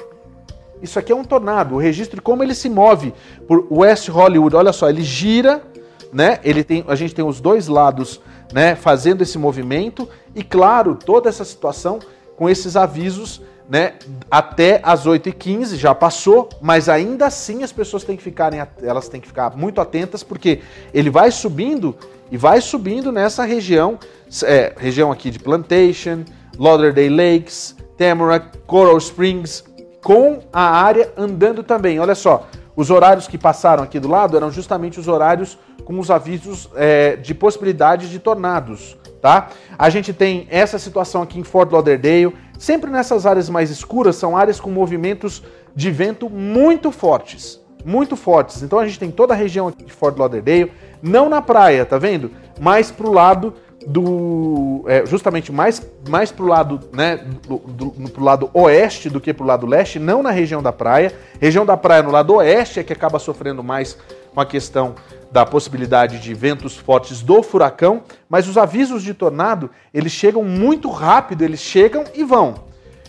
Isso aqui é um tornado, o registro de como ele se move por West Hollywood. Olha só, ele gira, né? Ele tem, a gente tem os dois lados, né, fazendo esse movimento e claro, toda essa situação com esses avisos né, até as 8h15, já passou, mas ainda assim as pessoas têm que ficarem, elas têm que ficar muito atentas, porque ele vai subindo e vai subindo nessa região, é, região aqui de Plantation, Lauderdale Lakes, Tamarack, Coral Springs, com a área andando também. Olha só, os horários que passaram aqui do lado eram justamente os horários com os avisos é, de possibilidade de tornados, tá? A gente tem essa situação aqui em Fort Lauderdale, sempre nessas áreas mais escuras são áreas com movimentos de vento muito fortes, muito fortes. Então a gente tem toda a região aqui de Fort Lauderdale, não na praia, tá vendo? Mais pro lado do é, justamente mais mais pro lado né do, do, pro lado oeste do que pro lado leste não na região da praia região da praia no lado oeste é que acaba sofrendo mais com a questão da possibilidade de ventos fortes do furacão mas os avisos de tornado eles chegam muito rápido eles chegam e vão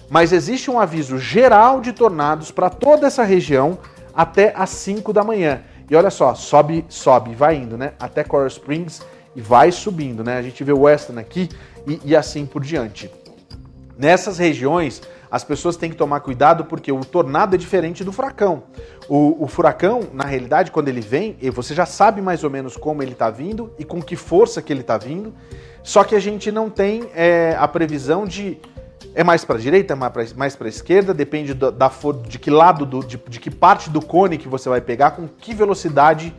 mas existe um aviso geral de tornados para toda essa região até às 5 da manhã e olha só sobe sobe vai indo né até Coral Springs e vai subindo, né? A gente vê Western aqui e, e assim por diante. Nessas regiões, as pessoas têm que tomar cuidado porque o tornado é diferente do furacão. O, o furacão, na realidade, quando ele vem, você já sabe mais ou menos como ele está vindo e com que força que ele está vindo. Só que a gente não tem é, a previsão de é mais para a direita, mais para a esquerda, depende da, da, de que lado, do, de, de que parte do cone que você vai pegar, com que velocidade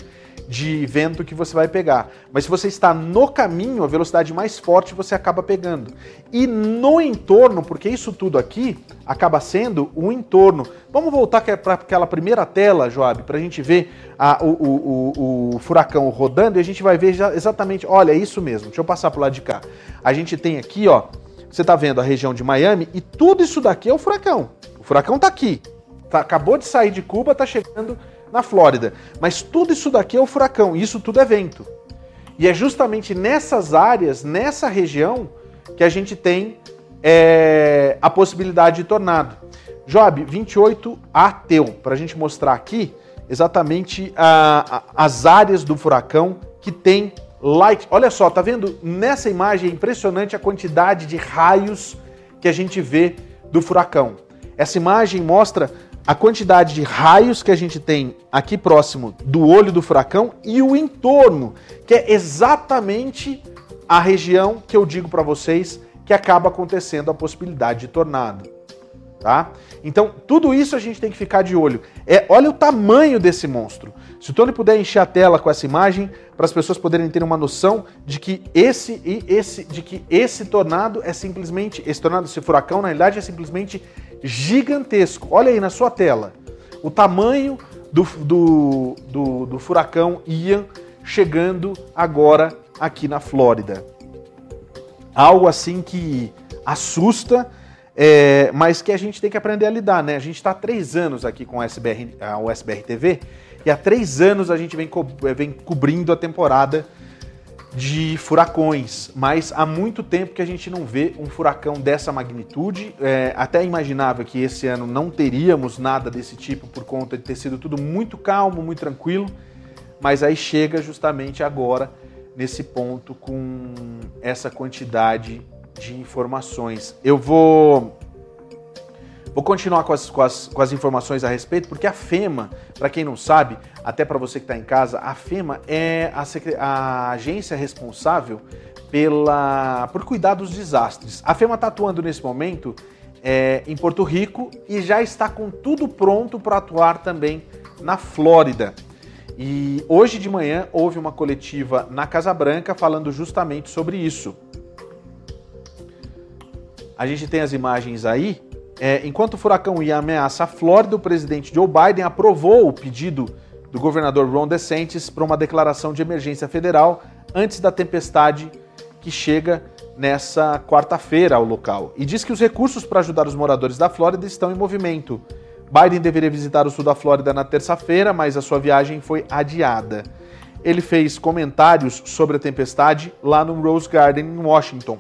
de vento que você vai pegar. Mas se você está no caminho, a velocidade mais forte você acaba pegando. E no entorno, porque isso tudo aqui acaba sendo o entorno. Vamos voltar para aquela primeira tela, Joab, para a gente ver a, o, o, o, furacão rodando e a gente vai ver exatamente. Olha, é isso mesmo. Deixa eu passar para o lado de cá. A gente tem aqui, ó. Você está vendo a região de Miami e tudo isso daqui é o furacão. O furacão está aqui. Tá, acabou de sair de Cuba, está chegando na Flórida. Mas tudo isso daqui é o furacão, isso tudo é vento. E é justamente nessas áreas, nessa região, que a gente tem é, a possibilidade de tornado. Job, 28 ateu, para a gente mostrar aqui exatamente a, a, as áreas do furacão que tem light. Olha só, tá vendo? Nessa imagem é impressionante a quantidade de raios que a gente vê do furacão. Essa imagem mostra a quantidade de raios que a gente tem aqui próximo do olho do furacão e o entorno, que é exatamente a região que eu digo para vocês que acaba acontecendo a possibilidade de tornado. Tá? Então, tudo isso a gente tem que ficar de olho. É, olha o tamanho desse monstro. Se o Tony puder encher a tela com essa imagem, para as pessoas poderem ter uma noção de que esse e esse, de que esse tornado é simplesmente, esse tornado, esse furacão, na realidade, é simplesmente gigantesco. Olha aí na sua tela o tamanho do, do, do, do furacão Ian chegando agora aqui na Flórida. Algo assim que assusta, é, mas que a gente tem que aprender a lidar, né? A gente está três anos aqui com a SBR, a USBR TV e há três anos a gente vem, co vem cobrindo a temporada de furacões, mas há muito tempo que a gente não vê um furacão dessa magnitude. É, até imaginava que esse ano não teríamos nada desse tipo por conta de ter sido tudo muito calmo, muito tranquilo, mas aí chega justamente agora nesse ponto com essa quantidade de informações. Eu vou Vou continuar com as, com as, com as informações a respeito, porque a FEMA, para quem não sabe, até para você que está em casa, a FEMA é a, a, agência responsável pela, por cuidar dos desastres. A FEMA está atuando nesse momento é, em Porto Rico e já está com tudo pronto para atuar também na Flórida. E hoje de manhã houve uma coletiva na Casa Branca falando justamente sobre isso. A gente tem as imagens aí é, enquanto o furacão ia ameaça a Flórida, o presidente Joe Biden aprovou o pedido do governador Ron DeSantis para uma declaração de emergência federal antes da tempestade que chega nessa quarta-feira ao local. E diz que os recursos para ajudar os moradores da Flórida estão em movimento. Biden deveria visitar o sul da Flórida na terça-feira, mas a sua viagem foi adiada. Ele fez comentários sobre a tempestade lá no Rose Garden, em Washington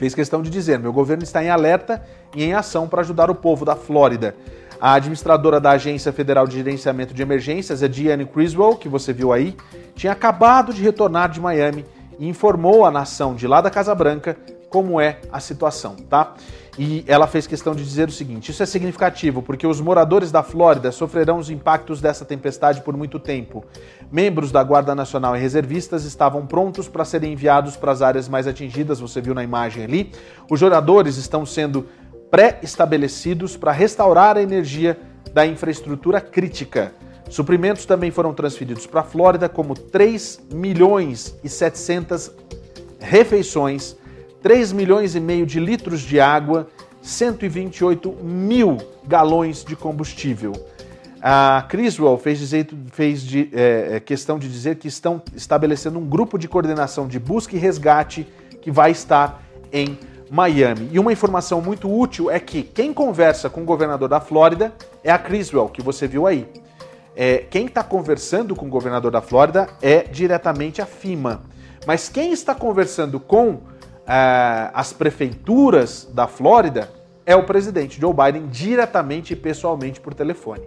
fez questão de dizer: meu governo está em alerta e em ação para ajudar o povo da Flórida. A administradora da Agência Federal de Gerenciamento de Emergências, a Diane Criswell, que você viu aí, tinha acabado de retornar de Miami e informou a nação de lá da Casa Branca como é a situação, tá? E ela fez questão de dizer o seguinte: isso é significativo porque os moradores da Flórida sofrerão os impactos dessa tempestade por muito tempo. Membros da Guarda Nacional e reservistas estavam prontos para serem enviados para as áreas mais atingidas, você viu na imagem ali. Os jogadores estão sendo pré-estabelecidos para restaurar a energia da infraestrutura crítica. Suprimentos também foram transferidos para a Flórida, como 3 milhões e 700 refeições, 3 milhões e meio de litros de água, 128 mil galões de combustível. A Criswell fez, dizer, fez de, é, é, questão de dizer que estão estabelecendo um grupo de coordenação de busca e resgate que vai estar em Miami. E uma informação muito útil é que quem conversa com o governador da Flórida é a Criswell, que você viu aí. É, quem está conversando com o governador da Flórida é diretamente a FIMA. Mas quem está conversando com uh, as prefeituras da Flórida é o presidente Joe Biden diretamente e pessoalmente por telefone,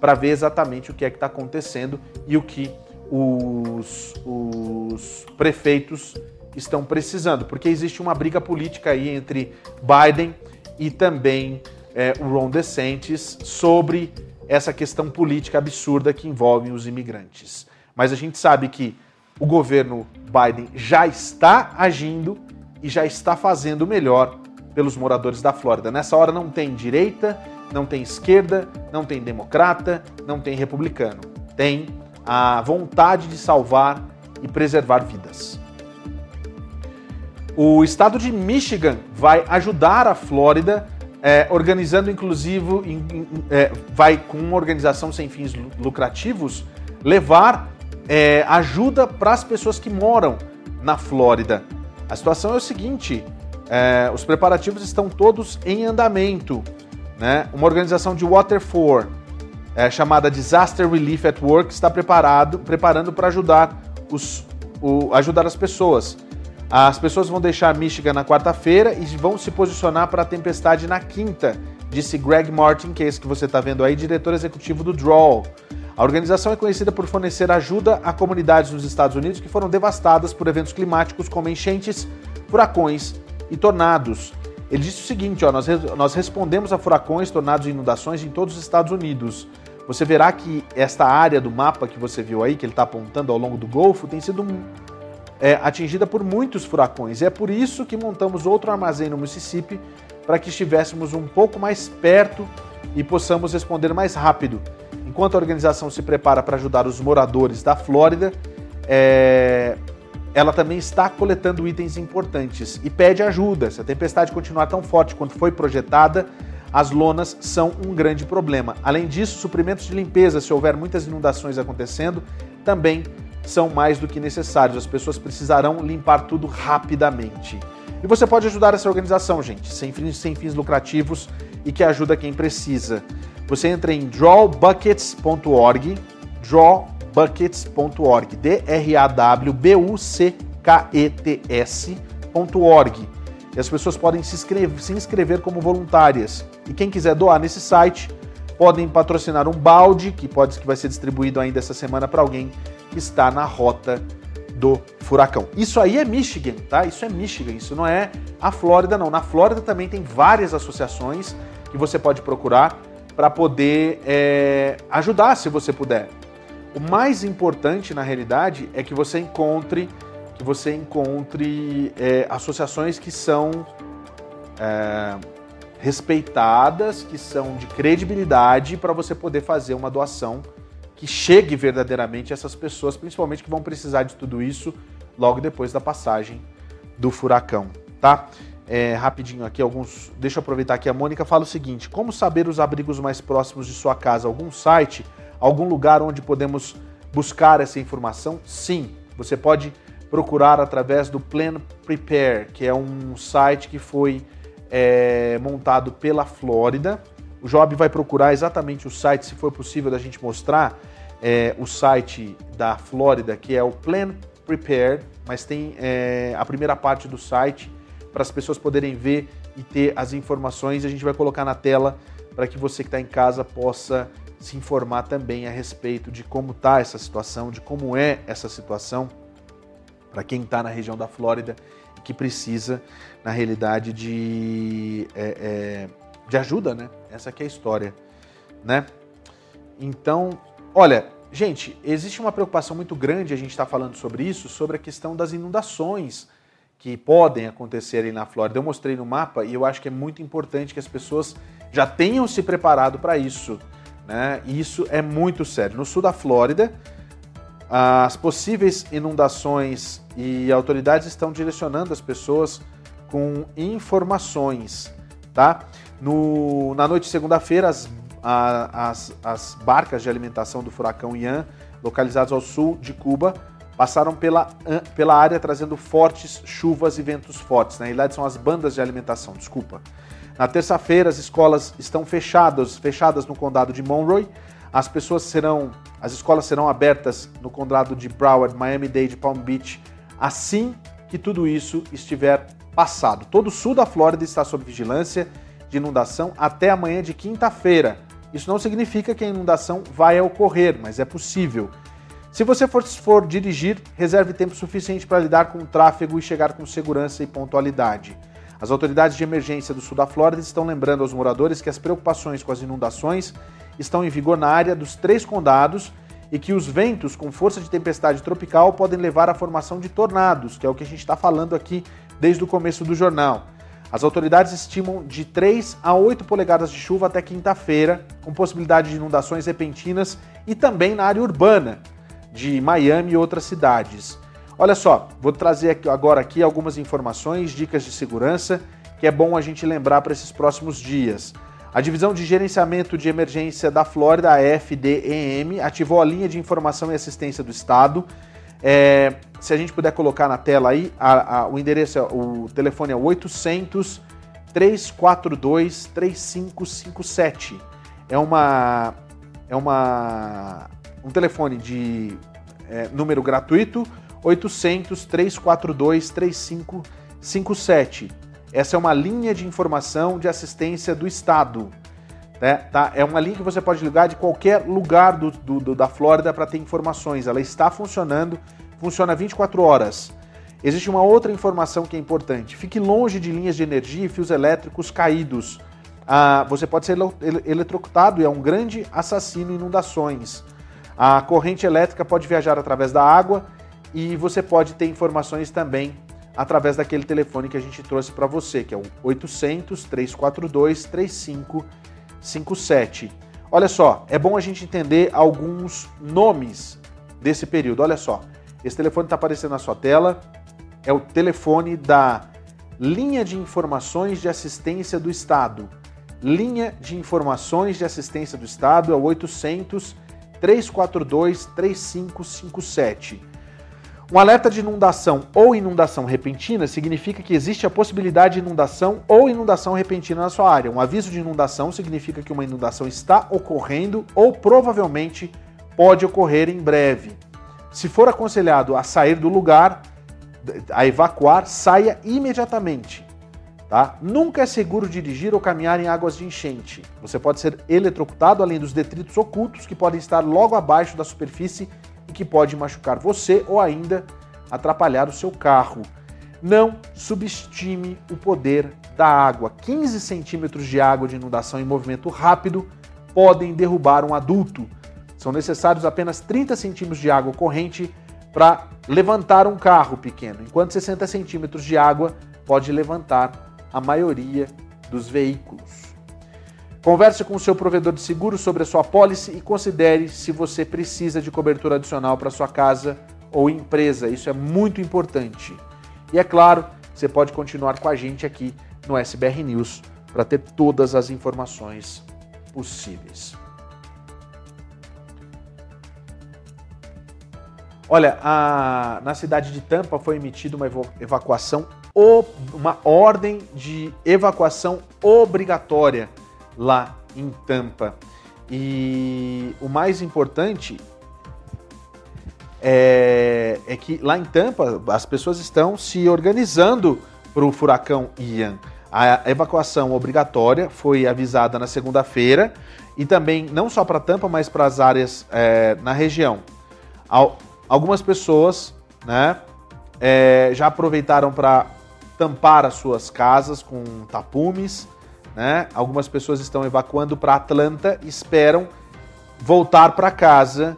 para ver exatamente o que é que está acontecendo e o que os, os prefeitos estão precisando, porque existe uma briga política aí entre Biden e também é, o Ron DeSantis sobre essa questão política absurda que envolve os imigrantes. Mas a gente sabe que o governo Biden já está agindo e já está fazendo melhor pelos moradores da Flórida. Nessa hora não tem direita, não tem esquerda, não tem democrata, não tem republicano. Tem a vontade de salvar e preservar vidas. O estado de Michigan vai ajudar a Flórida, é, organizando inclusive, é, vai com uma organização sem fins lucrativos, levar é, ajuda para as pessoas que moram na Flórida. A situação é o seguinte: é, os preparativos estão todos em andamento. Né? Uma organização de Waterford, é, chamada Disaster Relief at Work, está preparado, preparando para ajudar, os, ajudar as pessoas. As pessoas vão deixar Michigan na quarta-feira e vão se posicionar para a tempestade na quinta, disse Greg Martin, que é esse que você está vendo aí, diretor executivo do DRAW. A organização é conhecida por fornecer ajuda a comunidades nos Estados Unidos que foram devastadas por eventos climáticos como enchentes, furacões e tornados. Ele disse o seguinte: ó, nós, nós respondemos a furacões, tornados e inundações em todos os Estados Unidos. Você verá que esta área do mapa que você viu aí, que ele está apontando ao longo do Golfo, tem sido é, atingida por muitos furacões. E é por isso que montamos outro armazém no Mississippi para que estivéssemos um pouco mais perto e possamos responder mais rápido. Enquanto a organização se prepara para ajudar os moradores da Flórida, é, ela também está coletando itens importantes e pede ajuda. Se a tempestade continuar tão forte quanto foi projetada, as lonas são um grande problema. Além disso, suprimentos de limpeza, se houver muitas inundações acontecendo, também são mais do que necessários. As pessoas precisarão limpar tudo rapidamente. E você pode ajudar essa organização, gente, sem fins, sem fins lucrativos e que ajuda quem precisa. Você entra em drawbuckets.org, drawbuckets.org, D-R-A-W-B-U-C-K-E-T-S.org. E as pessoas podem se inscrever, se inscrever como voluntárias. E quem quiser doar nesse site, podem patrocinar um balde, que pode que vai ser distribuído ainda essa semana para alguém que está na rota do furacão. Isso aí é Michigan, tá? Isso é Michigan, isso não é a Flórida, não. Na Flórida também tem várias associações que você pode procurar para poder é, ajudar se você puder. O mais importante, na realidade, é que você encontre que você encontre é, associações que são é, respeitadas, que são de credibilidade para você poder fazer uma doação que chegue verdadeiramente a essas pessoas, principalmente que vão precisar de tudo isso logo depois da passagem do furacão, tá? É, rapidinho aqui, alguns. Deixa eu aproveitar que a Mônica fala o seguinte: como saber os abrigos mais próximos de sua casa? Algum site, algum lugar onde podemos buscar essa informação? Sim, você pode procurar através do Plan Prepare, que é um site que foi é, montado pela Flórida o Job vai procurar exatamente o site, se for possível da gente mostrar, é, o site da Flórida, que é o Plan Prepare, mas tem é, a primeira parte do site para as pessoas poderem ver e ter as informações. A gente vai colocar na tela para que você que está em casa possa se informar também a respeito de como está essa situação, de como é essa situação, para quem está na região da Flórida e que precisa, na realidade, de, é, é, de ajuda, né? Essa aqui é a história, né? Então, olha, gente, existe uma preocupação muito grande, a gente está falando sobre isso, sobre a questão das inundações que podem acontecer ali na Flórida. Eu mostrei no mapa e eu acho que é muito importante que as pessoas já tenham se preparado para isso. Né? Isso é muito sério. No sul da Flórida, as possíveis inundações e autoridades estão direcionando as pessoas com informações. Tá? No, na noite de segunda-feira, as, as, as barcas de alimentação do furacão Ian, localizadas ao sul de Cuba, passaram pela, pela área trazendo fortes chuvas e ventos fortes. Na realidade, são as bandas de alimentação, desculpa. Na terça-feira, as escolas estão fechadas, fechadas no condado de Monroe. As pessoas serão, as escolas serão abertas no condado de Broward, Miami-Dade, Palm Beach, assim que tudo isso estiver passado. Todo o sul da Flórida está sob vigilância de inundação até amanhã de quinta-feira. Isso não significa que a inundação vai ocorrer, mas é possível. Se você for, for dirigir, reserve tempo suficiente para lidar com o tráfego e chegar com segurança e pontualidade. As autoridades de emergência do sul da Flórida estão lembrando aos moradores que as preocupações com as inundações estão em vigor na área dos três condados e que os ventos com força de tempestade tropical podem levar à formação de tornados, que é o que a gente está falando aqui desde o começo do jornal. As autoridades estimam de 3 a 8 polegadas de chuva até quinta-feira, com possibilidade de inundações repentinas e também na área urbana, de Miami e outras cidades. Olha só, vou trazer agora aqui algumas informações, dicas de segurança que é bom a gente lembrar para esses próximos dias. A Divisão de Gerenciamento de Emergência da Flórida, a FDEM, ativou a linha de informação e assistência do Estado. É, se a gente puder colocar na tela aí, a, a, o endereço, o telefone é 800 342 3557. É uma é uma um telefone de é, número gratuito 800 342 3557. Essa é uma linha de informação de assistência do Estado. Né? Tá? É uma linha que você pode ligar de qualquer lugar do, do, da Flórida para ter informações. Ela está funcionando, funciona 24 horas. Existe uma outra informação que é importante. Fique longe de linhas de energia e fios elétricos caídos. Ah, você pode ser eletrocutado e é um grande assassino em inundações. A corrente elétrica pode viajar através da água e você pode ter informações também através daquele telefone que a gente trouxe para você, que é o 800 342 3557. Olha só, é bom a gente entender alguns nomes desse período. Olha só, esse telefone está aparecendo na sua tela, é o telefone da Linha de Informações de Assistência do Estado. Linha de Informações de Assistência do Estado é o 800 342 3557. Um alerta de inundação ou inundação repentina significa que existe a possibilidade de inundação ou inundação repentina na sua área. Um aviso de inundação significa que uma inundação está ocorrendo ou provavelmente pode ocorrer em breve. Se for aconselhado a sair do lugar, a evacuar, saia imediatamente. Tá? Nunca é seguro dirigir ou caminhar em águas de enchente. Você pode ser eletrocutado além dos detritos ocultos que podem estar logo abaixo da superfície e que pode machucar você ou ainda atrapalhar o seu carro. Não subestime o poder da água. 15 centímetros de água de inundação em movimento rápido podem derrubar um adulto. São necessários apenas 30 centímetros de água corrente para levantar um carro pequeno, enquanto 60 centímetros de água pode levantar a maioria dos veículos. Converse com o seu provedor de seguro sobre a sua pólice e considere se você precisa de cobertura adicional para sua casa ou empresa. Isso é muito importante. E é claro, você pode continuar com a gente aqui no SBR News para ter todas as informações possíveis. Olha, a, na cidade de Tampa foi emitida uma evacuação uma ordem de evacuação obrigatória lá em Tampa. E o mais importante é, é que lá em Tampa as pessoas estão se organizando para o furacão Ian. A evacuação obrigatória foi avisada na segunda-feira e também não só para Tampa, mas para as áreas é, na região. Algumas pessoas, né, é, já aproveitaram para tampar as suas casas com tapumes. Né? Algumas pessoas estão evacuando para Atlanta e esperam voltar para casa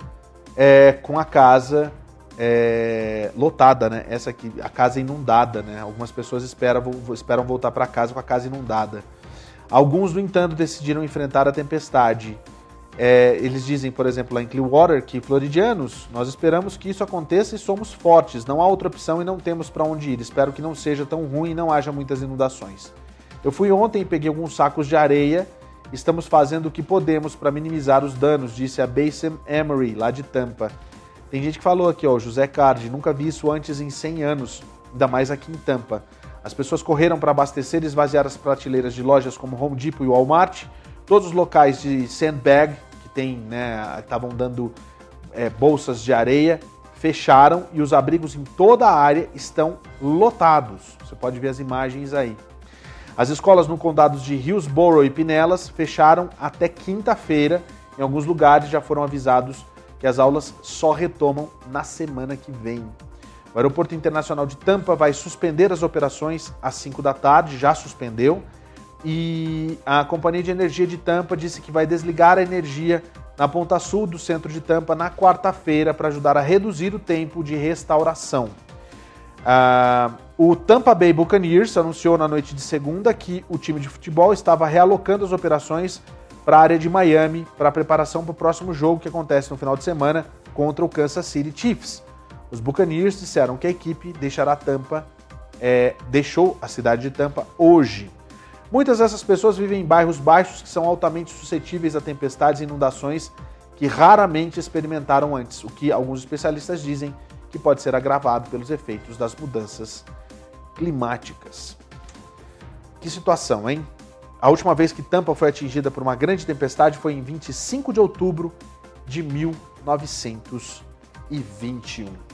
é, com a casa é, lotada, né? Essa aqui, a casa inundada, né? Algumas pessoas esperam, esperam voltar para casa com a casa inundada. Alguns, no entanto, decidiram enfrentar a tempestade. É, eles dizem, por exemplo, lá em Clearwater, que floridianos, nós esperamos que isso aconteça e somos fortes. Não há outra opção e não temos para onde ir. Espero que não seja tão ruim e não haja muitas inundações. Eu fui ontem e peguei alguns sacos de areia. Estamos fazendo o que podemos para minimizar os danos, disse a Bassam Emery, lá de Tampa. Tem gente que falou aqui, ó, José Cardi, nunca vi isso antes em 100 anos, ainda mais aqui em Tampa. As pessoas correram para abastecer e esvaziar as prateleiras de lojas como Home Depot e Walmart. Todos os locais de sandbag, tem, né, estavam dando é, bolsas de areia, fecharam e os abrigos em toda a área estão lotados. Você pode ver as imagens aí. As escolas no condados de Hillsborough e Pinellas fecharam até quinta-feira. Em alguns lugares já foram avisados que as aulas só retomam na semana que vem. O Aeroporto Internacional de Tampa vai suspender as operações às 5 da tarde, já suspendeu. E a Companhia de Energia de Tampa disse que vai desligar a energia na ponta sul do centro de Tampa na quarta-feira para ajudar a reduzir o tempo de restauração. Uh, o Tampa Bay Buccaneers anunciou na noite de segunda que o time de futebol estava realocando as operações para a área de Miami para preparação para o próximo jogo que acontece no final de semana contra o Kansas City Chiefs. Os Buccaneers disseram que a equipe deixará Tampa, é, deixou a cidade de Tampa hoje. Muitas dessas pessoas vivem em bairros baixos que são altamente suscetíveis a tempestades e inundações que raramente experimentaram antes, o que alguns especialistas dizem que pode ser agravado pelos efeitos das mudanças climáticas. Que situação, hein? A última vez que Tampa foi atingida por uma grande tempestade foi em 25 de outubro de 1921.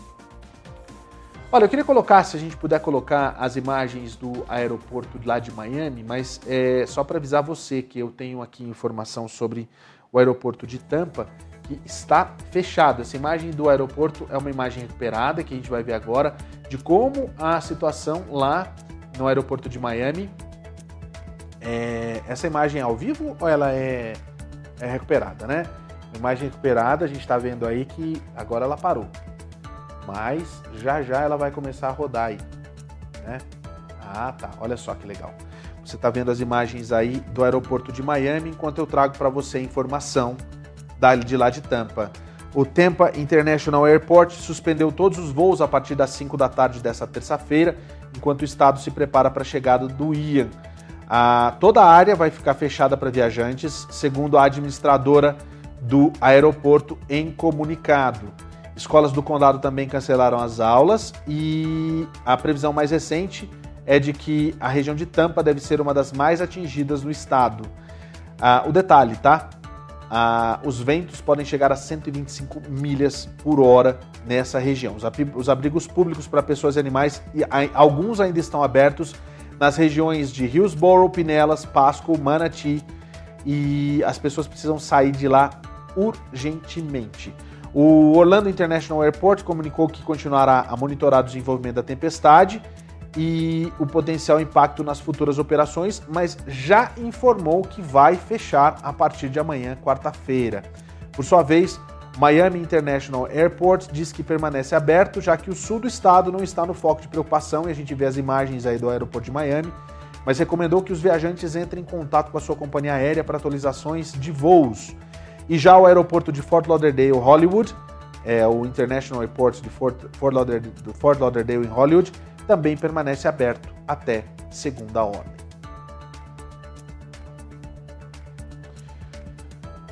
Olha, eu queria colocar, se a gente puder colocar as imagens do aeroporto lá de Miami, mas é só para avisar você que eu tenho aqui informação sobre o aeroporto de Tampa, que está fechado. Essa imagem do aeroporto é uma imagem recuperada que a gente vai ver agora de como a situação lá no aeroporto de Miami é, essa imagem é ao vivo ou ela é, é recuperada, né? Imagem recuperada, a gente está vendo aí que agora ela parou. Mas já já ela vai começar a rodar aí, né? Ah, tá. Olha só que legal. Você está vendo as imagens aí do aeroporto de Miami, enquanto eu trago para você informação de lá de Tampa. O Tampa International Airport suspendeu todos os voos a partir das 5 da tarde dessa terça-feira, enquanto o estado se prepara para a chegada do Ian. A, toda a área vai ficar fechada para viajantes, segundo a administradora do aeroporto em comunicado. Escolas do condado também cancelaram as aulas e a previsão mais recente é de que a região de Tampa deve ser uma das mais atingidas no estado. Ah, o detalhe, tá? Ah, os ventos podem chegar a 125 milhas por hora nessa região. Os abrigos públicos para pessoas e animais, alguns ainda estão abertos nas regiões de Hillsborough, Pinellas, Pasco, Manatee e as pessoas precisam sair de lá urgentemente. O Orlando International Airport comunicou que continuará a monitorar o desenvolvimento da tempestade e o potencial impacto nas futuras operações, mas já informou que vai fechar a partir de amanhã, quarta-feira. Por sua vez, Miami International Airport diz que permanece aberto, já que o sul do estado não está no foco de preocupação, e a gente vê as imagens aí do aeroporto de Miami, mas recomendou que os viajantes entrem em contato com a sua companhia aérea para atualizações de voos. E já o aeroporto de Fort Lauderdale, Hollywood, é o International Airport de Fort, Fort, Lauderdale, Fort Lauderdale em Hollywood, também permanece aberto até segunda ordem.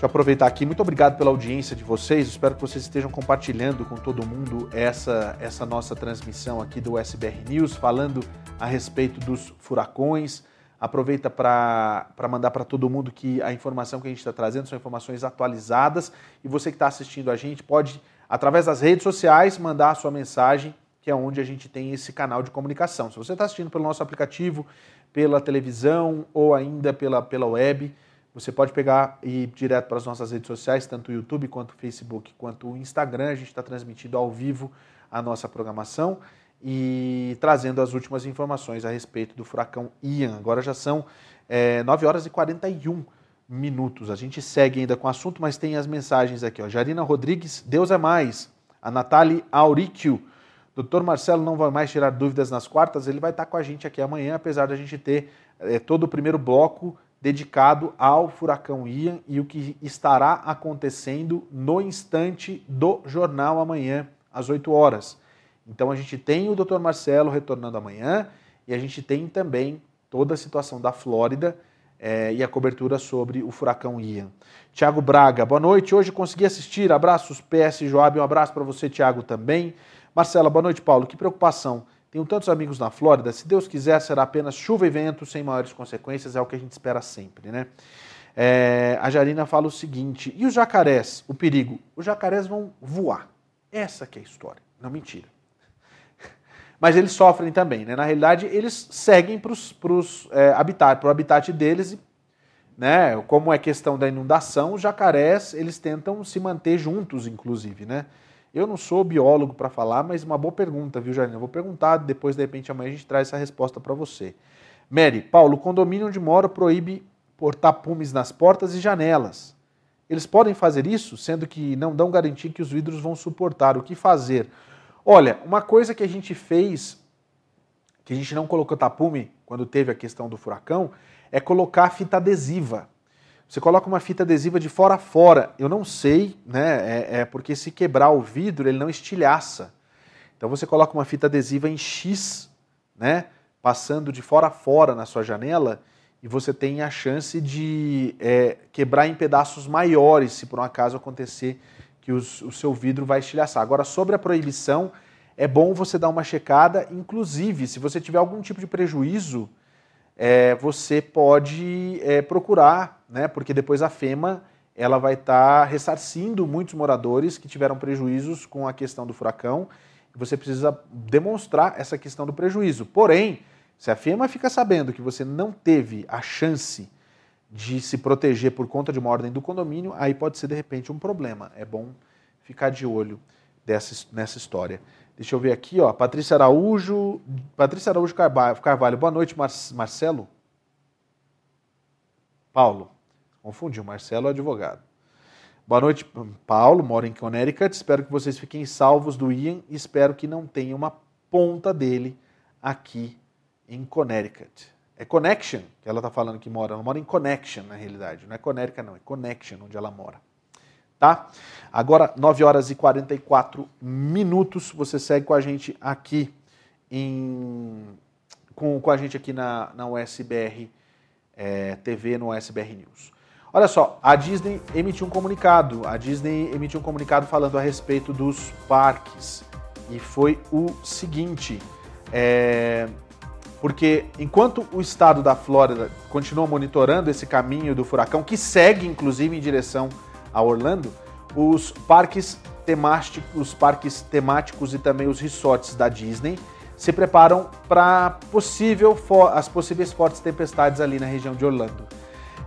Deixa eu aproveitar aqui. Muito obrigado pela audiência de vocês. Espero que vocês estejam compartilhando com todo mundo essa, essa nossa transmissão aqui do SBR News, falando a respeito dos furacões. Aproveita para mandar para todo mundo que a informação que a gente está trazendo são informações atualizadas. E você que está assistindo a gente pode, através das redes sociais, mandar a sua mensagem, que é onde a gente tem esse canal de comunicação. Se você está assistindo pelo nosso aplicativo, pela televisão ou ainda pela, pela web, você pode pegar e ir direto para as nossas redes sociais, tanto o YouTube quanto o Facebook, quanto o Instagram. A gente está transmitindo ao vivo a nossa programação. E trazendo as últimas informações a respeito do furacão Ian. Agora já são é, 9 horas e 41 minutos. A gente segue ainda com o assunto, mas tem as mensagens aqui. Ó. Jarina Rodrigues, Deus é mais. A Nathalie Auricchio. Doutor Marcelo não vai mais tirar dúvidas nas quartas, ele vai estar com a gente aqui amanhã, apesar da gente ter é, todo o primeiro bloco dedicado ao furacão Ian e o que estará acontecendo no instante do jornal amanhã, às 8 horas. Então a gente tem o Dr. Marcelo retornando amanhã e a gente tem também toda a situação da Flórida é, e a cobertura sobre o furacão Ian. Tiago Braga, boa noite. Hoje consegui assistir. Abraços, PS Joab. Um abraço para você, Tiago, também. Marcela, boa noite, Paulo. Que preocupação. Tenho tantos amigos na Flórida. Se Deus quiser, será apenas chuva e vento sem maiores consequências. É o que a gente espera sempre, né? É, a Jarina fala o seguinte: e os jacarés? O perigo? Os jacarés vão voar. Essa que é a história. Não mentira mas eles sofrem também. Né? Na realidade, eles seguem para é, habitat, o habitat deles. Né? Como é questão da inundação, os jacarés eles tentam se manter juntos, inclusive. Né? Eu não sou biólogo para falar, mas uma boa pergunta, viu, Jardim? Eu vou perguntar, depois, de repente, amanhã a gente traz essa resposta para você. Mary, Paulo, o condomínio onde moro proíbe portar pumes nas portas e janelas. Eles podem fazer isso, sendo que não dão garantia que os vidros vão suportar. O que fazer? Olha, uma coisa que a gente fez, que a gente não colocou tapume quando teve a questão do furacão, é colocar fita adesiva. Você coloca uma fita adesiva de fora a fora. Eu não sei, né? É, é, porque se quebrar o vidro, ele não estilhaça. Então você coloca uma fita adesiva em X, né? Passando de fora a fora na sua janela e você tem a chance de é, quebrar em pedaços maiores se por um acaso acontecer que os, o seu vidro vai estilhaçar. Agora, sobre a proibição, é bom você dar uma checada, inclusive, se você tiver algum tipo de prejuízo, é, você pode é, procurar, né, porque depois a FEMA ela vai estar tá ressarcindo muitos moradores que tiveram prejuízos com a questão do furacão, você precisa demonstrar essa questão do prejuízo. Porém, se a FEMA fica sabendo que você não teve a chance de se proteger por conta de uma ordem do condomínio, aí pode ser de repente um problema. É bom ficar de olho dessa, nessa história. Deixa eu ver aqui, ó. Patrícia Araújo. Patrícia Araújo Carvalho. Boa noite, Mar Marcelo. Paulo. Confundiu, Marcelo é advogado. Boa noite, Paulo. Moro em Connecticut. Espero que vocês fiquem salvos do Ian e espero que não tenha uma ponta dele aqui em Connecticut. É Connection, que ela está falando que mora. Ela mora em Connection, na realidade. Não é Conérica, não. É Connection, onde ela mora. Tá? Agora, 9 horas e 44 minutos. Você segue com a gente aqui em... com, com a gente aqui na, na USBR é, TV, no USBR News. Olha só, a Disney emitiu um comunicado. A Disney emitiu um comunicado falando a respeito dos parques. E foi o seguinte. É, porque enquanto o estado da Flórida continua monitorando esse caminho do furacão, que segue inclusive em direção a Orlando, os parques temáticos, os parques temáticos e também os resorts da Disney se preparam para possível as possíveis fortes tempestades ali na região de Orlando.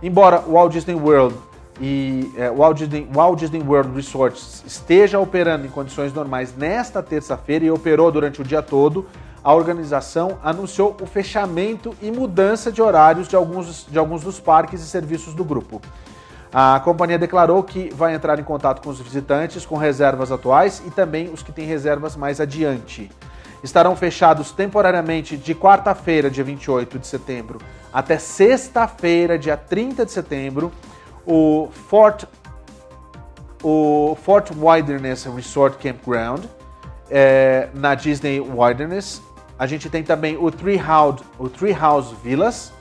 Embora o Walt Disney World e é, o Walt Disney, Walt Disney World Resorts esteja operando em condições normais nesta terça-feira e operou durante o dia todo, a organização anunciou o fechamento e mudança de horários de alguns, de alguns dos parques e serviços do grupo. A companhia declarou que vai entrar em contato com os visitantes com reservas atuais e também os que têm reservas mais adiante. Estarão fechados temporariamente de quarta-feira, dia 28 de setembro, até sexta-feira, dia 30 de setembro, o Fort, o Fort Wilderness Resort Campground, é, na Disney Wilderness, a gente tem também o Treehouse, o Treehouse Villas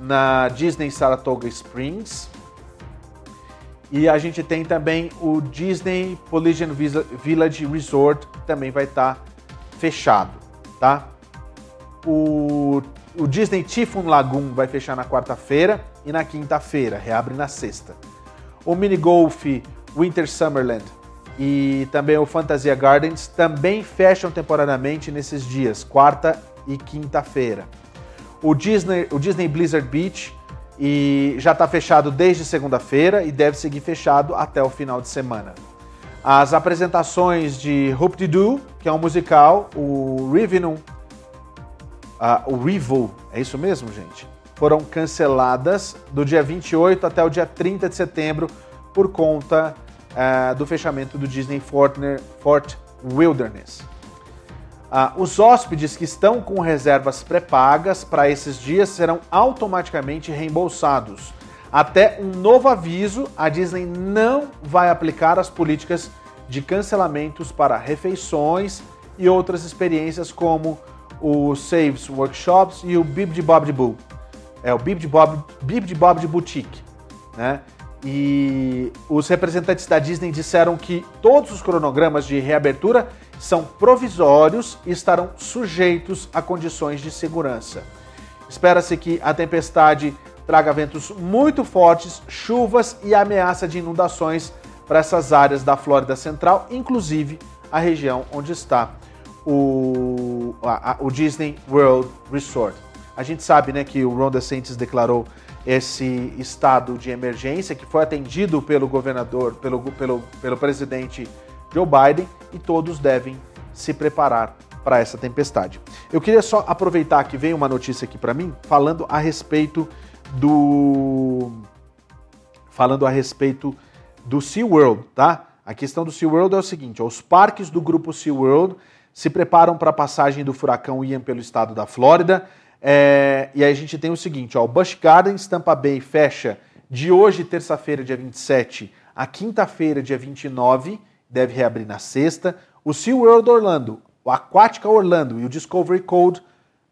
na Disney Saratoga Springs. E a gente tem também o Disney Polynesian Village Resort, que também vai estar tá fechado, tá? O, o Disney Typhoon Lagoon vai fechar na quarta-feira e na quinta-feira, reabre na sexta. O Mini Golf Winter Summerland e também o Fantasia Gardens também fecham temporariamente nesses dias, quarta e quinta-feira. O Disney, o Disney Blizzard Beach e já está fechado desde segunda-feira e deve seguir fechado até o final de semana. As apresentações de Hoop Doo, que é um musical, o Rivenum, uh, o Revo, é isso mesmo, gente? Foram canceladas do dia 28 até o dia 30 de setembro por conta uh, do fechamento do Disney Fortner, Fort Wilderness. Uh, os hóspedes que estão com reservas pré-pagas para esses dias serão automaticamente reembolsados. Até um novo aviso, a Disney não vai aplicar as políticas de cancelamentos para refeições e outras experiências como o Saves Workshops e o Bib de Bob de Boo. É o Bib de Bob, Bib de Bob de Boutique, né? E os representantes da Disney disseram que todos os cronogramas de reabertura são provisórios e estarão sujeitos a condições de segurança. Espera-se que a tempestade traga ventos muito fortes, chuvas e ameaça de inundações para essas áreas da Flórida Central, inclusive a região onde está o, a, a, o Disney World Resort. A gente sabe né, que o Ron DeSantis declarou esse estado de emergência que foi atendido pelo governador, pelo, pelo, pelo presidente Joe Biden e todos devem se preparar para essa tempestade. Eu queria só aproveitar que veio uma notícia aqui para mim falando a respeito do falando a respeito do SeaWorld, tá? A questão do SeaWorld é o seguinte, os parques do grupo SeaWorld se preparam para a passagem do furacão Ian pelo estado da Flórida. É, e aí a gente tem o seguinte, ó, o Busch Gardens Tampa Bay fecha de hoje, terça-feira, dia 27, a quinta-feira, dia 29, deve reabrir na sexta. O SeaWorld Orlando, o Aquática Orlando e o Discovery Code,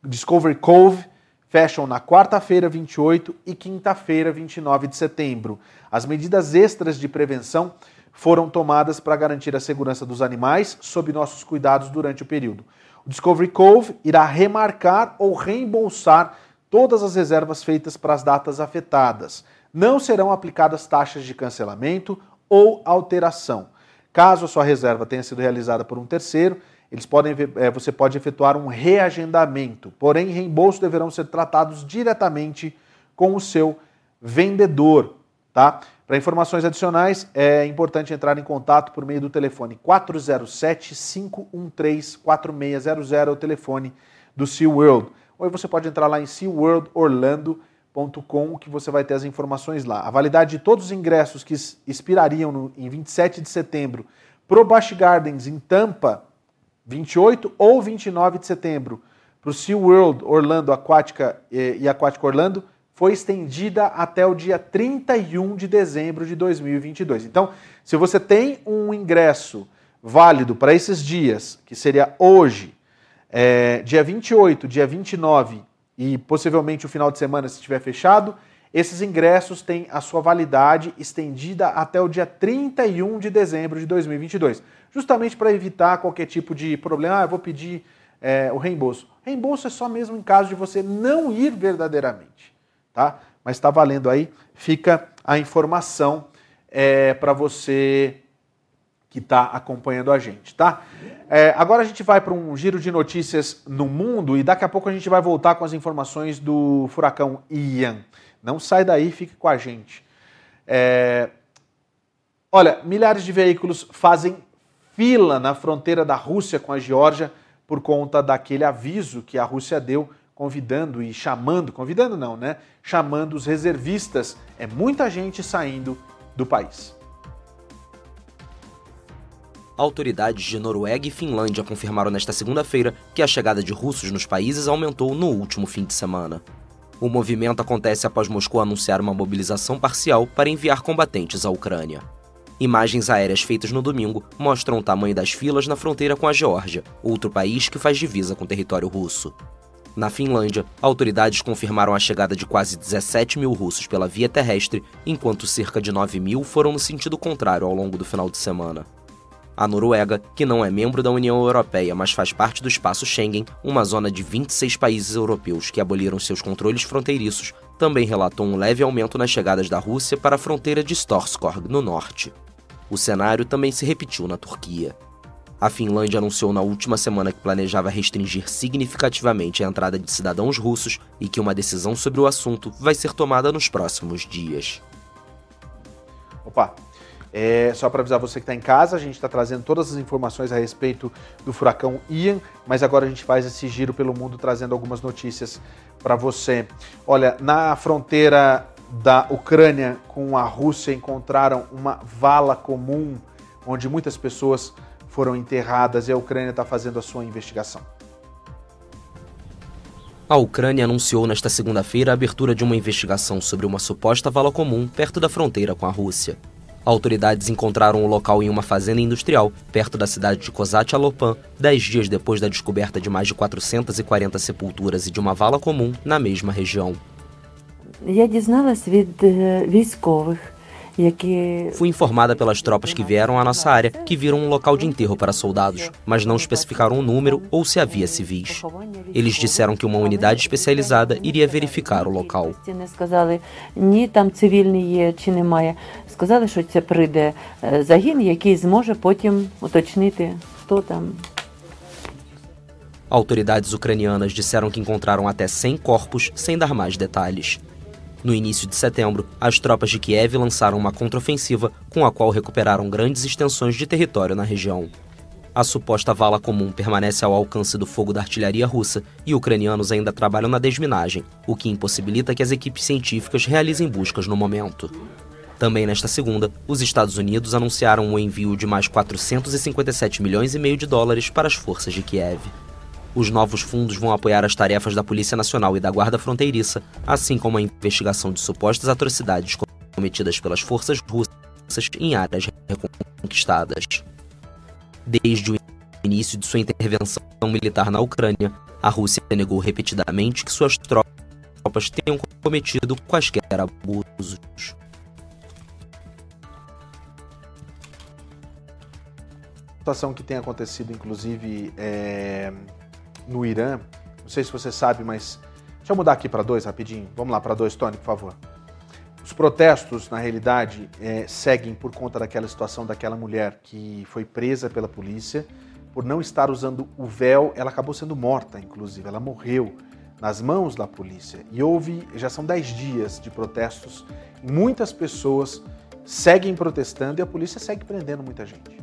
Discovery Cove fecham na quarta-feira, 28 e quinta-feira, 29 de setembro. As medidas extras de prevenção foram tomadas para garantir a segurança dos animais sob nossos cuidados durante o período. O Discovery Cove irá remarcar ou reembolsar todas as reservas feitas para as datas afetadas. Não serão aplicadas taxas de cancelamento ou alteração. Caso a sua reserva tenha sido realizada por um terceiro, eles podem, é, você pode efetuar um reagendamento, porém, reembolso deverão ser tratados diretamente com o seu vendedor. Tá? Para informações adicionais, é importante entrar em contato por meio do telefone 407-513-4600, o telefone do SeaWorld. Ou você pode entrar lá em seaworldorlando.com que você vai ter as informações lá. A validade de todos os ingressos que expirariam no, em 27 de setembro para o Busch Gardens em Tampa 28 ou 29 de setembro, para o SeaWorld Orlando Aquática eh, e Aquática Orlando, foi estendida até o dia 31 de dezembro de 2022. Então, se você tem um ingresso válido para esses dias, que seria hoje, é, dia 28, dia 29 e possivelmente o final de semana se estiver fechado, esses ingressos têm a sua validade estendida até o dia 31 de dezembro de 2022 justamente para evitar qualquer tipo de problema. Ah, eu vou pedir é, o reembolso. Reembolso é só mesmo em caso de você não ir verdadeiramente, tá? Mas está valendo aí, fica a informação é, para você que está acompanhando a gente, tá? É, agora a gente vai para um giro de notícias no mundo e daqui a pouco a gente vai voltar com as informações do furacão Ian. Não sai daí, fique com a gente. É, olha, milhares de veículos fazem fila na fronteira da Rússia com a Geórgia por conta daquele aviso que a Rússia deu convidando e chamando, convidando não, né? Chamando os reservistas. É muita gente saindo do país. Autoridades de Noruega e Finlândia confirmaram nesta segunda-feira que a chegada de russos nos países aumentou no último fim de semana. O movimento acontece após Moscou anunciar uma mobilização parcial para enviar combatentes à Ucrânia. Imagens aéreas feitas no domingo mostram o tamanho das filas na fronteira com a Geórgia, outro país que faz divisa com o território russo. Na Finlândia, autoridades confirmaram a chegada de quase 17 mil russos pela via terrestre, enquanto cerca de 9 mil foram no sentido contrário ao longo do final de semana. A Noruega, que não é membro da União Europeia, mas faz parte do espaço Schengen, uma zona de 26 países europeus que aboliram seus controles fronteiriços, também relatou um leve aumento nas chegadas da Rússia para a fronteira de Storskog, no norte. O cenário também se repetiu na Turquia. A Finlândia anunciou na última semana que planejava restringir significativamente a entrada de cidadãos russos e que uma decisão sobre o assunto vai ser tomada nos próximos dias. Opa! É, só para avisar você que está em casa, a gente está trazendo todas as informações a respeito do furacão Ian, mas agora a gente faz esse giro pelo mundo trazendo algumas notícias para você. Olha, na fronteira da Ucrânia com a Rússia encontraram uma vala comum onde muitas pessoas foram enterradas e a Ucrânia está fazendo a sua investigação. A Ucrânia anunciou nesta segunda-feira a abertura de uma investigação sobre uma suposta vala comum perto da fronteira com a Rússia. Autoridades encontraram o local em uma fazenda industrial, perto da cidade de Kozat-Alopan, dez dias depois da descoberta de mais de 440 sepulturas e de uma vala comum na mesma região. Fui informada pelas tropas que vieram à nossa área que viram um local de enterro para soldados, mas não especificaram o número ou se havia civis. Eles disseram que uma unidade especializada iria verificar o local. Autoridades ucranianas disseram que encontraram até 100 corpos sem dar mais detalhes. No início de setembro, as tropas de Kiev lançaram uma contraofensiva com a qual recuperaram grandes extensões de território na região. A suposta vala comum permanece ao alcance do fogo da artilharia russa e ucranianos ainda trabalham na desminagem, o que impossibilita que as equipes científicas realizem buscas no momento. Também nesta segunda, os Estados Unidos anunciaram o envio de mais 457 milhões e meio de dólares para as forças de Kiev. Os novos fundos vão apoiar as tarefas da Polícia Nacional e da Guarda Fronteiriça, assim como a investigação de supostas atrocidades cometidas pelas forças russas em áreas reconquistadas. Desde o início de sua intervenção militar na Ucrânia, a Rússia negou repetidamente que suas tropas tenham cometido quaisquer abusos. situação que tem acontecido, inclusive, é, no Irã. Não sei se você sabe, mas deixa eu mudar aqui para dois rapidinho. Vamos lá para dois, Tony, por favor. Os protestos, na realidade, é, seguem por conta daquela situação daquela mulher que foi presa pela polícia por não estar usando o véu. Ela acabou sendo morta, inclusive. Ela morreu nas mãos da polícia. E houve, já são dez dias de protestos. Muitas pessoas seguem protestando e a polícia segue prendendo muita gente.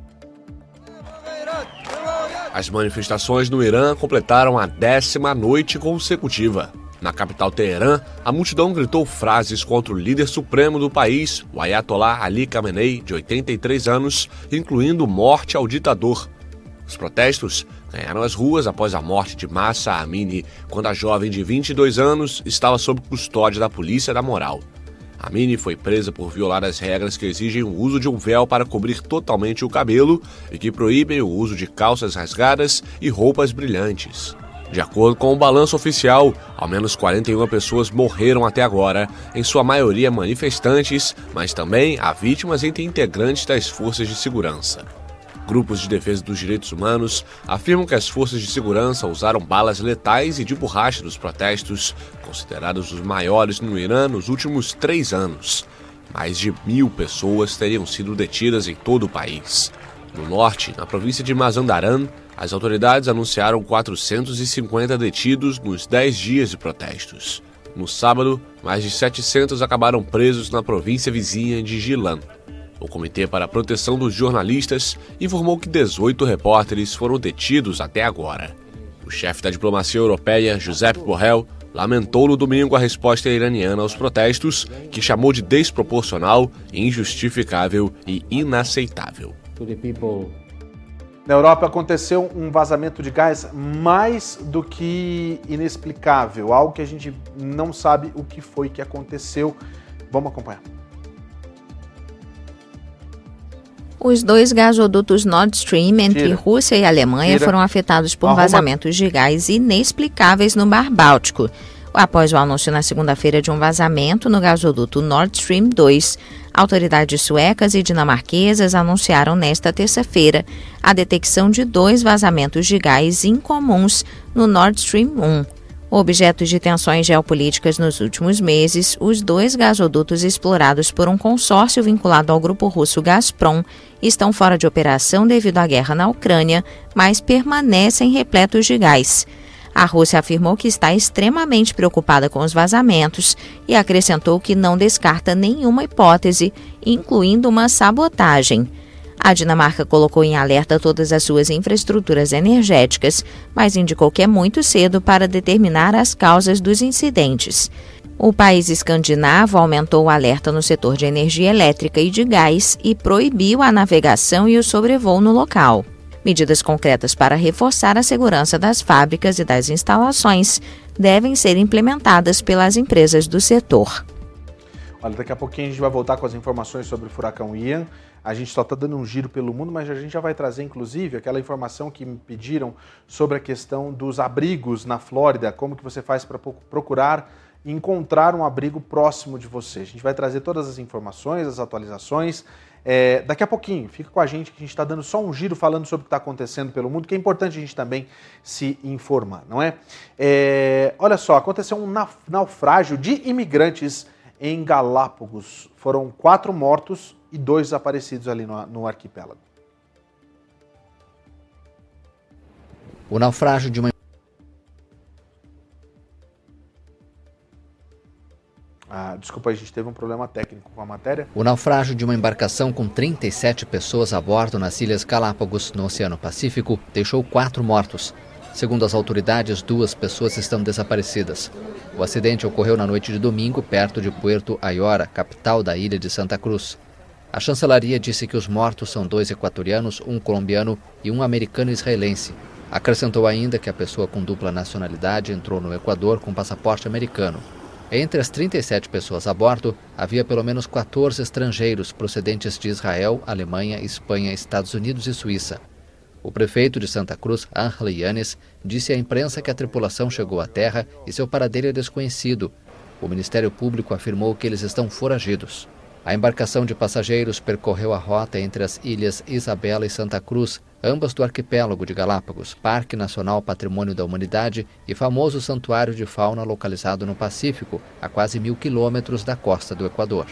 As manifestações no Irã completaram a décima noite consecutiva. Na capital Teherã, a multidão gritou frases contra o líder supremo do país, o Ayatollah Ali Khamenei, de 83 anos, incluindo morte ao ditador. Os protestos ganharam as ruas após a morte de Massa Amini, quando a jovem de 22 anos estava sob custódia da polícia da moral. A Mini foi presa por violar as regras que exigem o uso de um véu para cobrir totalmente o cabelo e que proíbem o uso de calças rasgadas e roupas brilhantes. De acordo com o balanço oficial, ao menos 41 pessoas morreram até agora, em sua maioria manifestantes, mas também há vítimas entre integrantes das forças de segurança. Grupos de defesa dos direitos humanos afirmam que as forças de segurança usaram balas letais e de borracha nos protestos, considerados os maiores no Irã nos últimos três anos. Mais de mil pessoas teriam sido detidas em todo o país. No norte, na província de Mazandaran, as autoridades anunciaram 450 detidos nos 10 dias de protestos. No sábado, mais de 700 acabaram presos na província vizinha de Gilan. O Comitê para a Proteção dos Jornalistas informou que 18 repórteres foram detidos até agora. O chefe da diplomacia europeia, Josep Borrell, lamentou no domingo a resposta iraniana aos protestos, que chamou de desproporcional, injustificável e inaceitável. Na Europa aconteceu um vazamento de gás mais do que inexplicável, algo que a gente não sabe o que foi que aconteceu. Vamos acompanhar. Os dois gasodutos Nord Stream entre Tira. Rússia e Alemanha Tira. foram afetados por Arruma. vazamentos de gás inexplicáveis no Mar Báltico. Após o anúncio na segunda-feira de um vazamento no gasoduto Nord Stream 2, autoridades suecas e dinamarquesas anunciaram nesta terça-feira a detecção de dois vazamentos de gás incomuns no Nord Stream 1. Objetos de tensões geopolíticas nos últimos meses, os dois gasodutos explorados por um consórcio vinculado ao grupo russo Gazprom estão fora de operação devido à guerra na Ucrânia, mas permanecem repletos de gás. A Rússia afirmou que está extremamente preocupada com os vazamentos e acrescentou que não descarta nenhuma hipótese, incluindo uma sabotagem. A Dinamarca colocou em alerta todas as suas infraestruturas energéticas, mas indicou que é muito cedo para determinar as causas dos incidentes. O país escandinavo aumentou o alerta no setor de energia elétrica e de gás e proibiu a navegação e o sobrevoo no local. Medidas concretas para reforçar a segurança das fábricas e das instalações devem ser implementadas pelas empresas do setor. Olha, daqui a pouquinho a gente vai voltar com as informações sobre o furacão Ian. A gente só está dando um giro pelo mundo, mas a gente já vai trazer, inclusive, aquela informação que me pediram sobre a questão dos abrigos na Flórida, como que você faz para procurar e encontrar um abrigo próximo de você. A gente vai trazer todas as informações, as atualizações. É, daqui a pouquinho, fica com a gente que a gente está dando só um giro falando sobre o que está acontecendo pelo mundo, que é importante a gente também se informar, não é? é olha só, aconteceu um naufrágio de imigrantes em Galápagos. Foram quatro mortos e dois desaparecidos ali no, no arquipélago. O naufrágio de uma Ah, desculpa, a gente teve um problema técnico com a matéria. O naufrágio de uma embarcação com 37 pessoas a bordo nas Ilhas Galápagos, no Oceano Pacífico, deixou quatro mortos. Segundo as autoridades, duas pessoas estão desaparecidas. O acidente ocorreu na noite de domingo, perto de Puerto Ayora, capital da ilha de Santa Cruz. A chancelaria disse que os mortos são dois equatorianos, um colombiano e um americano israelense. Acrescentou ainda que a pessoa com dupla nacionalidade entrou no Equador com passaporte americano. Entre as 37 pessoas a bordo, havia pelo menos 14 estrangeiros procedentes de Israel, Alemanha, Espanha, Estados Unidos e Suíça. O prefeito de Santa Cruz, Ángel Yanes, disse à imprensa que a tripulação chegou à terra e seu paradeiro é desconhecido. O Ministério Público afirmou que eles estão foragidos. A embarcação de passageiros percorreu a rota entre as ilhas Isabela e Santa Cruz, ambas do arquipélago de Galápagos, Parque Nacional Patrimônio da Humanidade e famoso santuário de fauna localizado no Pacífico, a quase mil quilômetros da costa do Equador.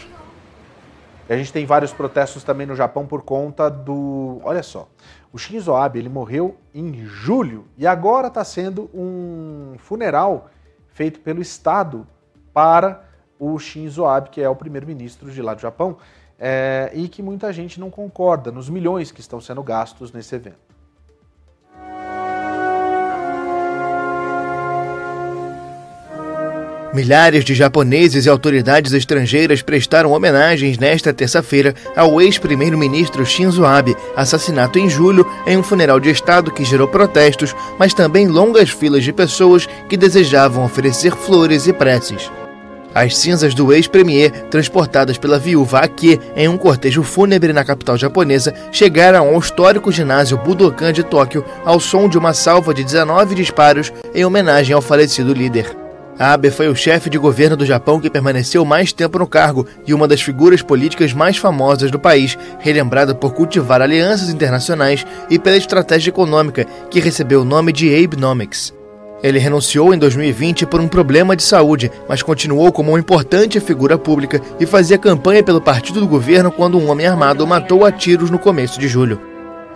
a gente tem vários protestos também no Japão por conta do. Olha só, o Shinzo Abe ele morreu em julho e agora está sendo um funeral feito pelo Estado para o Shinzo Abe, que é o primeiro-ministro de lá do Japão é, e que muita gente não concorda nos milhões que estão sendo gastos nesse evento. Milhares de japoneses e autoridades estrangeiras prestaram homenagens nesta terça-feira ao ex-primeiro-ministro Shinzo Abe, assassinato em julho em um funeral de Estado que gerou protestos, mas também longas filas de pessoas que desejavam oferecer flores e preces. As cinzas do ex-premier, transportadas pela viúva Ake em um cortejo fúnebre na capital japonesa, chegaram ao histórico ginásio Budokan de Tóquio ao som de uma salva de 19 disparos em homenagem ao falecido líder. Abe foi o chefe de governo do Japão que permaneceu mais tempo no cargo e uma das figuras políticas mais famosas do país, relembrada por cultivar alianças internacionais e pela estratégia econômica, que recebeu o nome de Abenomics. Ele renunciou em 2020 por um problema de saúde, mas continuou como uma importante figura pública e fazia campanha pelo partido do governo quando um homem armado matou a tiros no começo de julho.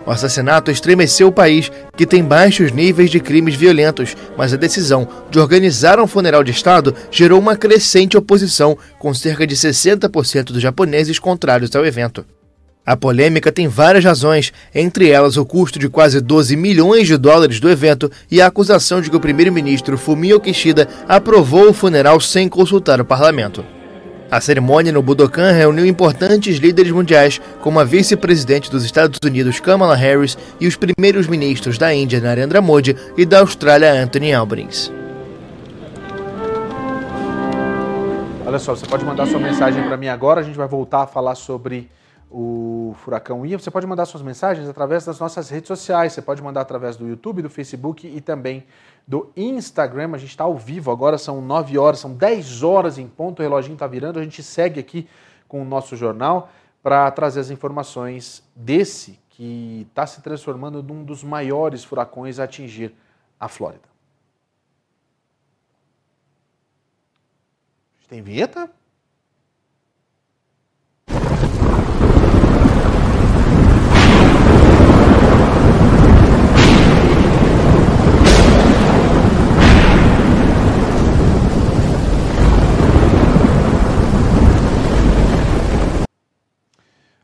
O assassinato estremeceu o país, que tem baixos níveis de crimes violentos, mas a decisão de organizar um funeral de Estado gerou uma crescente oposição, com cerca de 60% dos japoneses contrários ao evento. A polêmica tem várias razões, entre elas o custo de quase 12 milhões de dólares do evento e a acusação de que o primeiro-ministro Fumio Kishida aprovou o funeral sem consultar o parlamento. A cerimônia no Budokan reuniu importantes líderes mundiais, como a vice-presidente dos Estados Unidos Kamala Harris e os primeiros ministros da Índia Narendra Modi e da Austrália Anthony Albanese. Olha só, você pode mandar sua mensagem para mim agora, a gente vai voltar a falar sobre o Furacão Ian. Você pode mandar suas mensagens através das nossas redes sociais. Você pode mandar através do YouTube, do Facebook e também do Instagram. A gente está ao vivo agora, são 9 horas, são 10 horas em ponto, o reloginho está virando. A gente segue aqui com o nosso jornal para trazer as informações desse que está se transformando num dos maiores furacões a atingir a Flórida. Tem vinheta?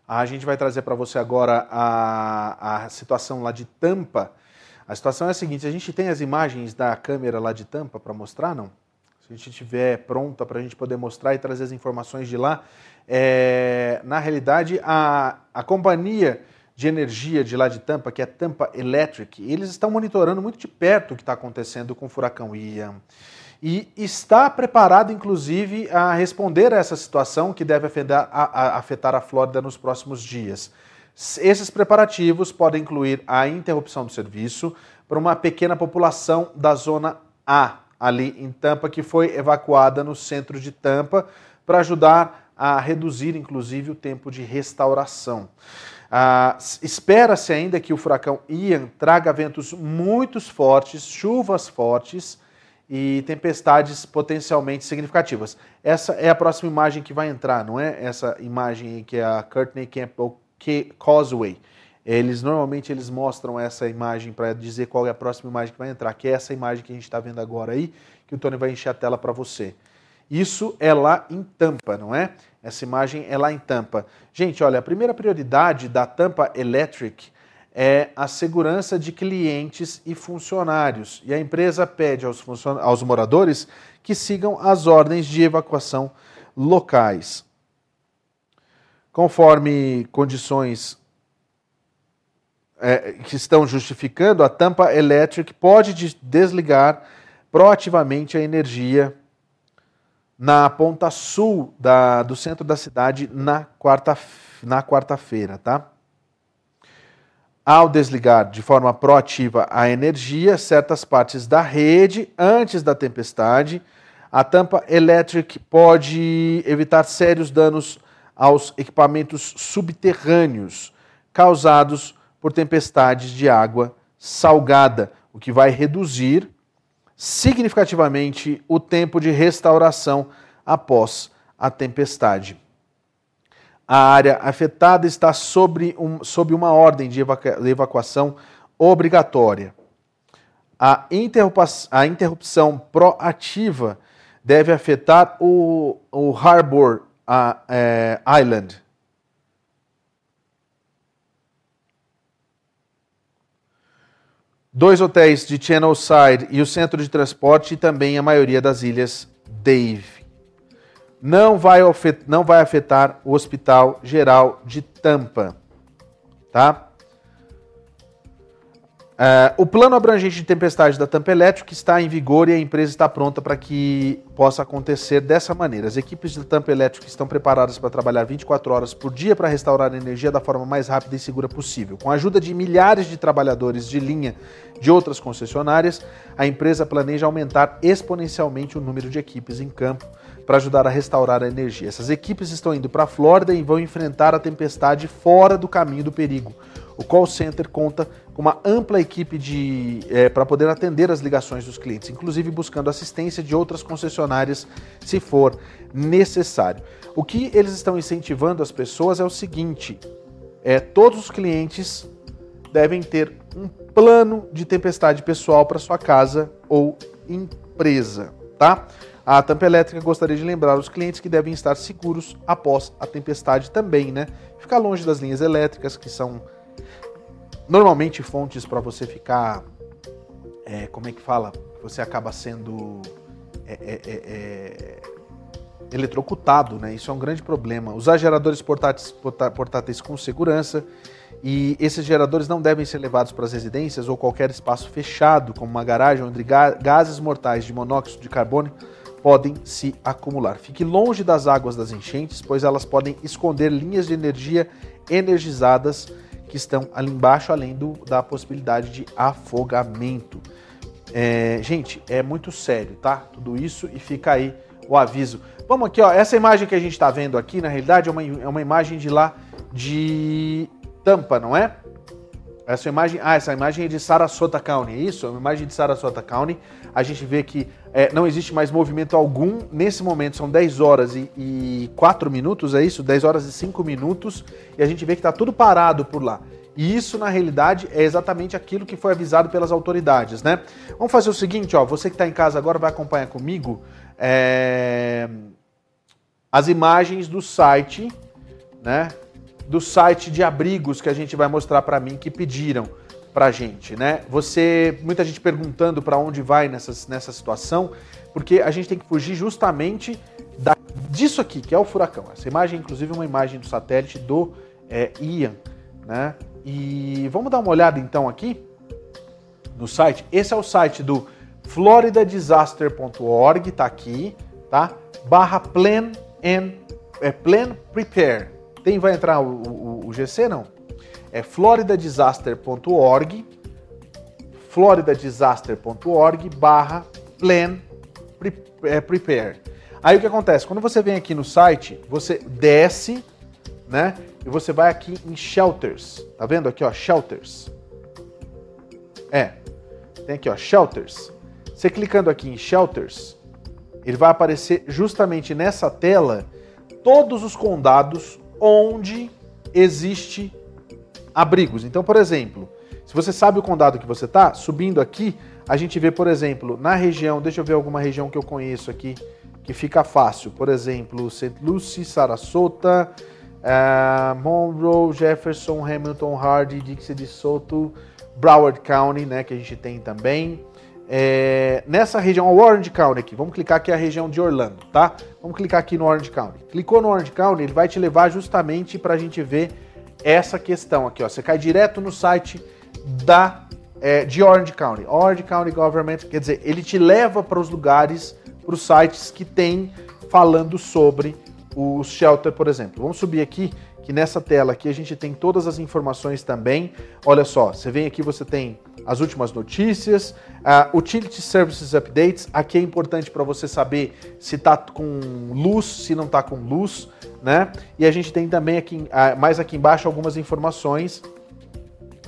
A gente vai trazer para você agora a, a situação lá de Tampa. A situação é a seguinte: a gente tem as imagens da câmera lá de Tampa para mostrar, não? Se a gente estiver pronta para a gente poder mostrar e trazer as informações de lá. É, na realidade, a, a companhia de energia de lá de Tampa, que é Tampa Electric, eles estão monitorando muito de perto o que está acontecendo com o furacão Ian. E está preparado, inclusive, a responder a essa situação que deve afetar a, a, afetar a Flórida nos próximos dias. Esses preparativos podem incluir a interrupção do serviço para uma pequena população da zona A, ali em Tampa, que foi evacuada no centro de Tampa para ajudar a reduzir, inclusive, o tempo de restauração. Ah, Espera-se ainda que o furacão Ian traga ventos muito fortes, chuvas fortes e tempestades potencialmente significativas. Essa é a próxima imagem que vai entrar, não é? Essa imagem que é a Courtney Campbell Causeway. Eles normalmente eles mostram essa imagem para dizer qual é a próxima imagem que vai entrar, que é essa imagem que a gente está vendo agora aí, que o Tony vai encher a tela para você. Isso é lá em Tampa, não é? Essa imagem é lá em Tampa. Gente, olha, a primeira prioridade da Tampa Electric é a segurança de clientes e funcionários. E a empresa pede aos, aos moradores que sigam as ordens de evacuação locais. Conforme condições é, que estão justificando, a Tampa Electric pode desligar proativamente a energia na ponta sul da, do centro da cidade na quarta na quarta-feira, tá? Ao desligar de forma proativa a energia, certas partes da rede antes da tempestade, a tampa elétrica pode evitar sérios danos aos equipamentos subterrâneos causados por tempestades de água salgada, o que vai reduzir significativamente o tempo de restauração após a tempestade. A área afetada está sobre um, sob uma ordem de evacuação obrigatória. A, a interrupção proativa deve afetar o, o Harbor a, é, Island, dois hotéis de Channelside e o centro de transporte e também a maioria das ilhas Dave. Não vai, afetar, não vai afetar o Hospital Geral de Tampa, tá? Uh, o plano abrangente de tempestade da Tampa Elétrica está em vigor e a empresa está pronta para que possa acontecer dessa maneira. As equipes da Tampa Elétrica estão preparadas para trabalhar 24 horas por dia para restaurar a energia da forma mais rápida e segura possível. Com a ajuda de milhares de trabalhadores de linha de outras concessionárias, a empresa planeja aumentar exponencialmente o número de equipes em campo para ajudar a restaurar a energia. Essas equipes estão indo para a Flórida e vão enfrentar a tempestade fora do caminho do perigo. O call center conta com uma ampla equipe de é, para poder atender as ligações dos clientes, inclusive buscando assistência de outras concessionárias se for necessário. O que eles estão incentivando as pessoas é o seguinte: é, todos os clientes devem ter um plano de tempestade pessoal para sua casa ou empresa, tá? A Tampa Elétrica gostaria de lembrar os clientes que devem estar seguros após a tempestade também, né? Ficar longe das linhas elétricas que são normalmente fontes para você ficar, é, como é que fala? Você acaba sendo é, é, é, é, eletrocutado, né? Isso é um grande problema. Usar geradores portáteis, portáteis com segurança e esses geradores não devem ser levados para as residências ou qualquer espaço fechado, como uma garagem onde gases mortais de monóxido de carbono podem se acumular. Fique longe das águas das enchentes, pois elas podem esconder linhas de energia energizadas que estão ali embaixo, além do, da possibilidade de afogamento. É, gente, é muito sério, tá? Tudo isso e fica aí o aviso. Vamos aqui, ó. Essa imagem que a gente está vendo aqui, na realidade, é uma, é uma imagem de lá de Tampa, não é? Essa imagem, ah, essa imagem é de Sarasota County, é isso? É uma imagem de Sarasota County. A gente vê que é, não existe mais movimento algum. Nesse momento são 10 horas e, e 4 minutos, é isso? 10 horas e 5 minutos. E a gente vê que está tudo parado por lá. E isso, na realidade, é exatamente aquilo que foi avisado pelas autoridades, né? Vamos fazer o seguinte, ó. Você que está em casa agora vai acompanhar comigo é, as imagens do site, né? do site de abrigos que a gente vai mostrar para mim que pediram para gente, né? Você, muita gente perguntando para onde vai nessa, nessa situação, porque a gente tem que fugir justamente da, disso aqui, que é o furacão. Essa imagem, inclusive, é uma imagem do satélite do é, Ian, né? E vamos dar uma olhada então aqui no site. Esse é o site do floridadisaster.org, tá aqui, tá? Barra plan and é, plan prepare. Tem vai entrar o, o, o GC não? É floridadisaster.org floridadisaster.org barra plan é, prepare. Aí o que acontece? Quando você vem aqui no site, você desce, né? E você vai aqui em shelters. Tá vendo aqui, ó, shelters. É. Tem aqui, ó, shelters. Você clicando aqui em shelters, ele vai aparecer justamente nessa tela todos os condados onde existe abrigos. Então, por exemplo, se você sabe o condado que você está, subindo aqui, a gente vê, por exemplo, na região, deixa eu ver alguma região que eu conheço aqui, que fica fácil. Por exemplo, St. Lucie, Sarasota, uh, Monroe, Jefferson, Hamilton, Hardy, Dixie de Soto, Broward County, né, que a gente tem também. É, nessa região, Orange County aqui, vamos clicar aqui a região de Orlando, tá? Vamos clicar aqui no Orange County. Clicou no Orange County, ele vai te levar justamente para a gente ver essa questão aqui, ó. Você cai direto no site da é, de Orange County, Orange County Government, quer dizer, ele te leva para os lugares, para os sites que tem falando sobre o shelter, por exemplo. Vamos subir aqui, que nessa tela aqui a gente tem todas as informações também. Olha só, você vem aqui, você tem as últimas notícias, uh, Utility Services Updates. Aqui é importante para você saber se está com luz, se não está com luz, né? E a gente tem também aqui, mais aqui embaixo, algumas informações,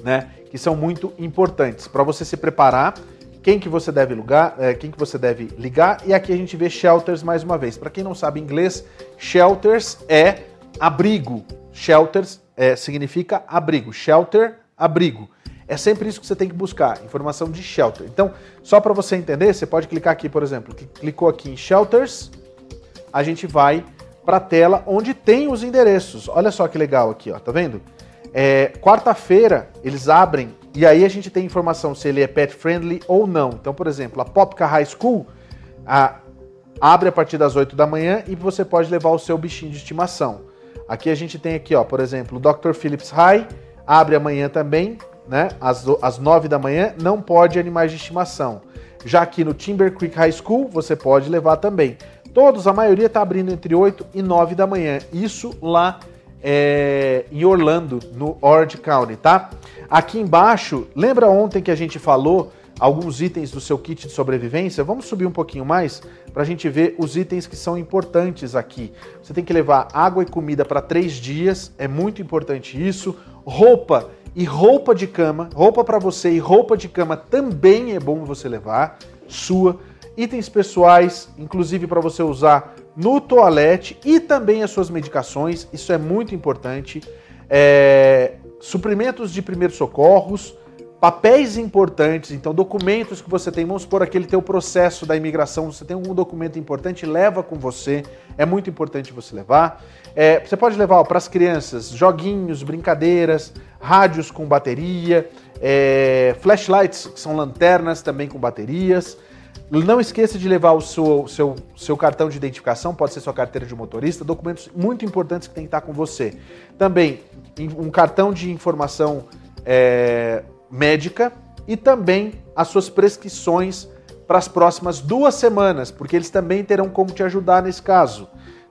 né? Que são muito importantes para você se preparar quem que você deve ligar, é, quem que você deve ligar. E aqui a gente vê shelters mais uma vez. Para quem não sabe inglês, shelters é abrigo. Shelters é, significa abrigo. Shelter, abrigo. É sempre isso que você tem que buscar, informação de shelter. Então, só para você entender, você pode clicar aqui, por exemplo, clicou aqui em shelters, a gente vai para a tela onde tem os endereços. Olha só que legal aqui, ó, tá vendo? É, Quarta-feira eles abrem e aí a gente tem informação se ele é pet friendly ou não. Então, por exemplo, a Popka High School a, abre a partir das 8 da manhã e você pode levar o seu bichinho de estimação. Aqui a gente tem aqui, ó, por exemplo, o Dr. Phillips High abre amanhã também, né? Às, às 9 da manhã, não pode animais de estimação. Já aqui no Timber Creek High School, você pode levar também. Todos, a maioria está abrindo entre 8 e 9 da manhã. Isso lá é, em Orlando, no Orange County, tá? Aqui embaixo, lembra ontem que a gente falou alguns itens do seu kit de sobrevivência? Vamos subir um pouquinho mais para a gente ver os itens que são importantes aqui. Você tem que levar água e comida para três dias, é muito importante isso. Roupa e roupa de cama, roupa para você e roupa de cama também é bom você levar, sua. Itens pessoais, inclusive para você usar no toalete e também as suas medicações, isso é muito importante. É, suprimentos de primeiros socorros, papéis importantes, então documentos que você tem, vamos supor aquele teu processo da imigração, você tem algum documento importante, leva com você, é muito importante você levar. É, você pode levar para as crianças joguinhos, brincadeiras, rádios com bateria, é, flashlights, que são lanternas também com baterias. Não esqueça de levar o seu, seu, seu cartão de identificação, pode ser sua carteira de motorista, documentos muito importantes que tem que estar com você. Também um cartão de informação é, médica e também as suas prescrições para as próximas duas semanas, porque eles também terão como te ajudar nesse caso.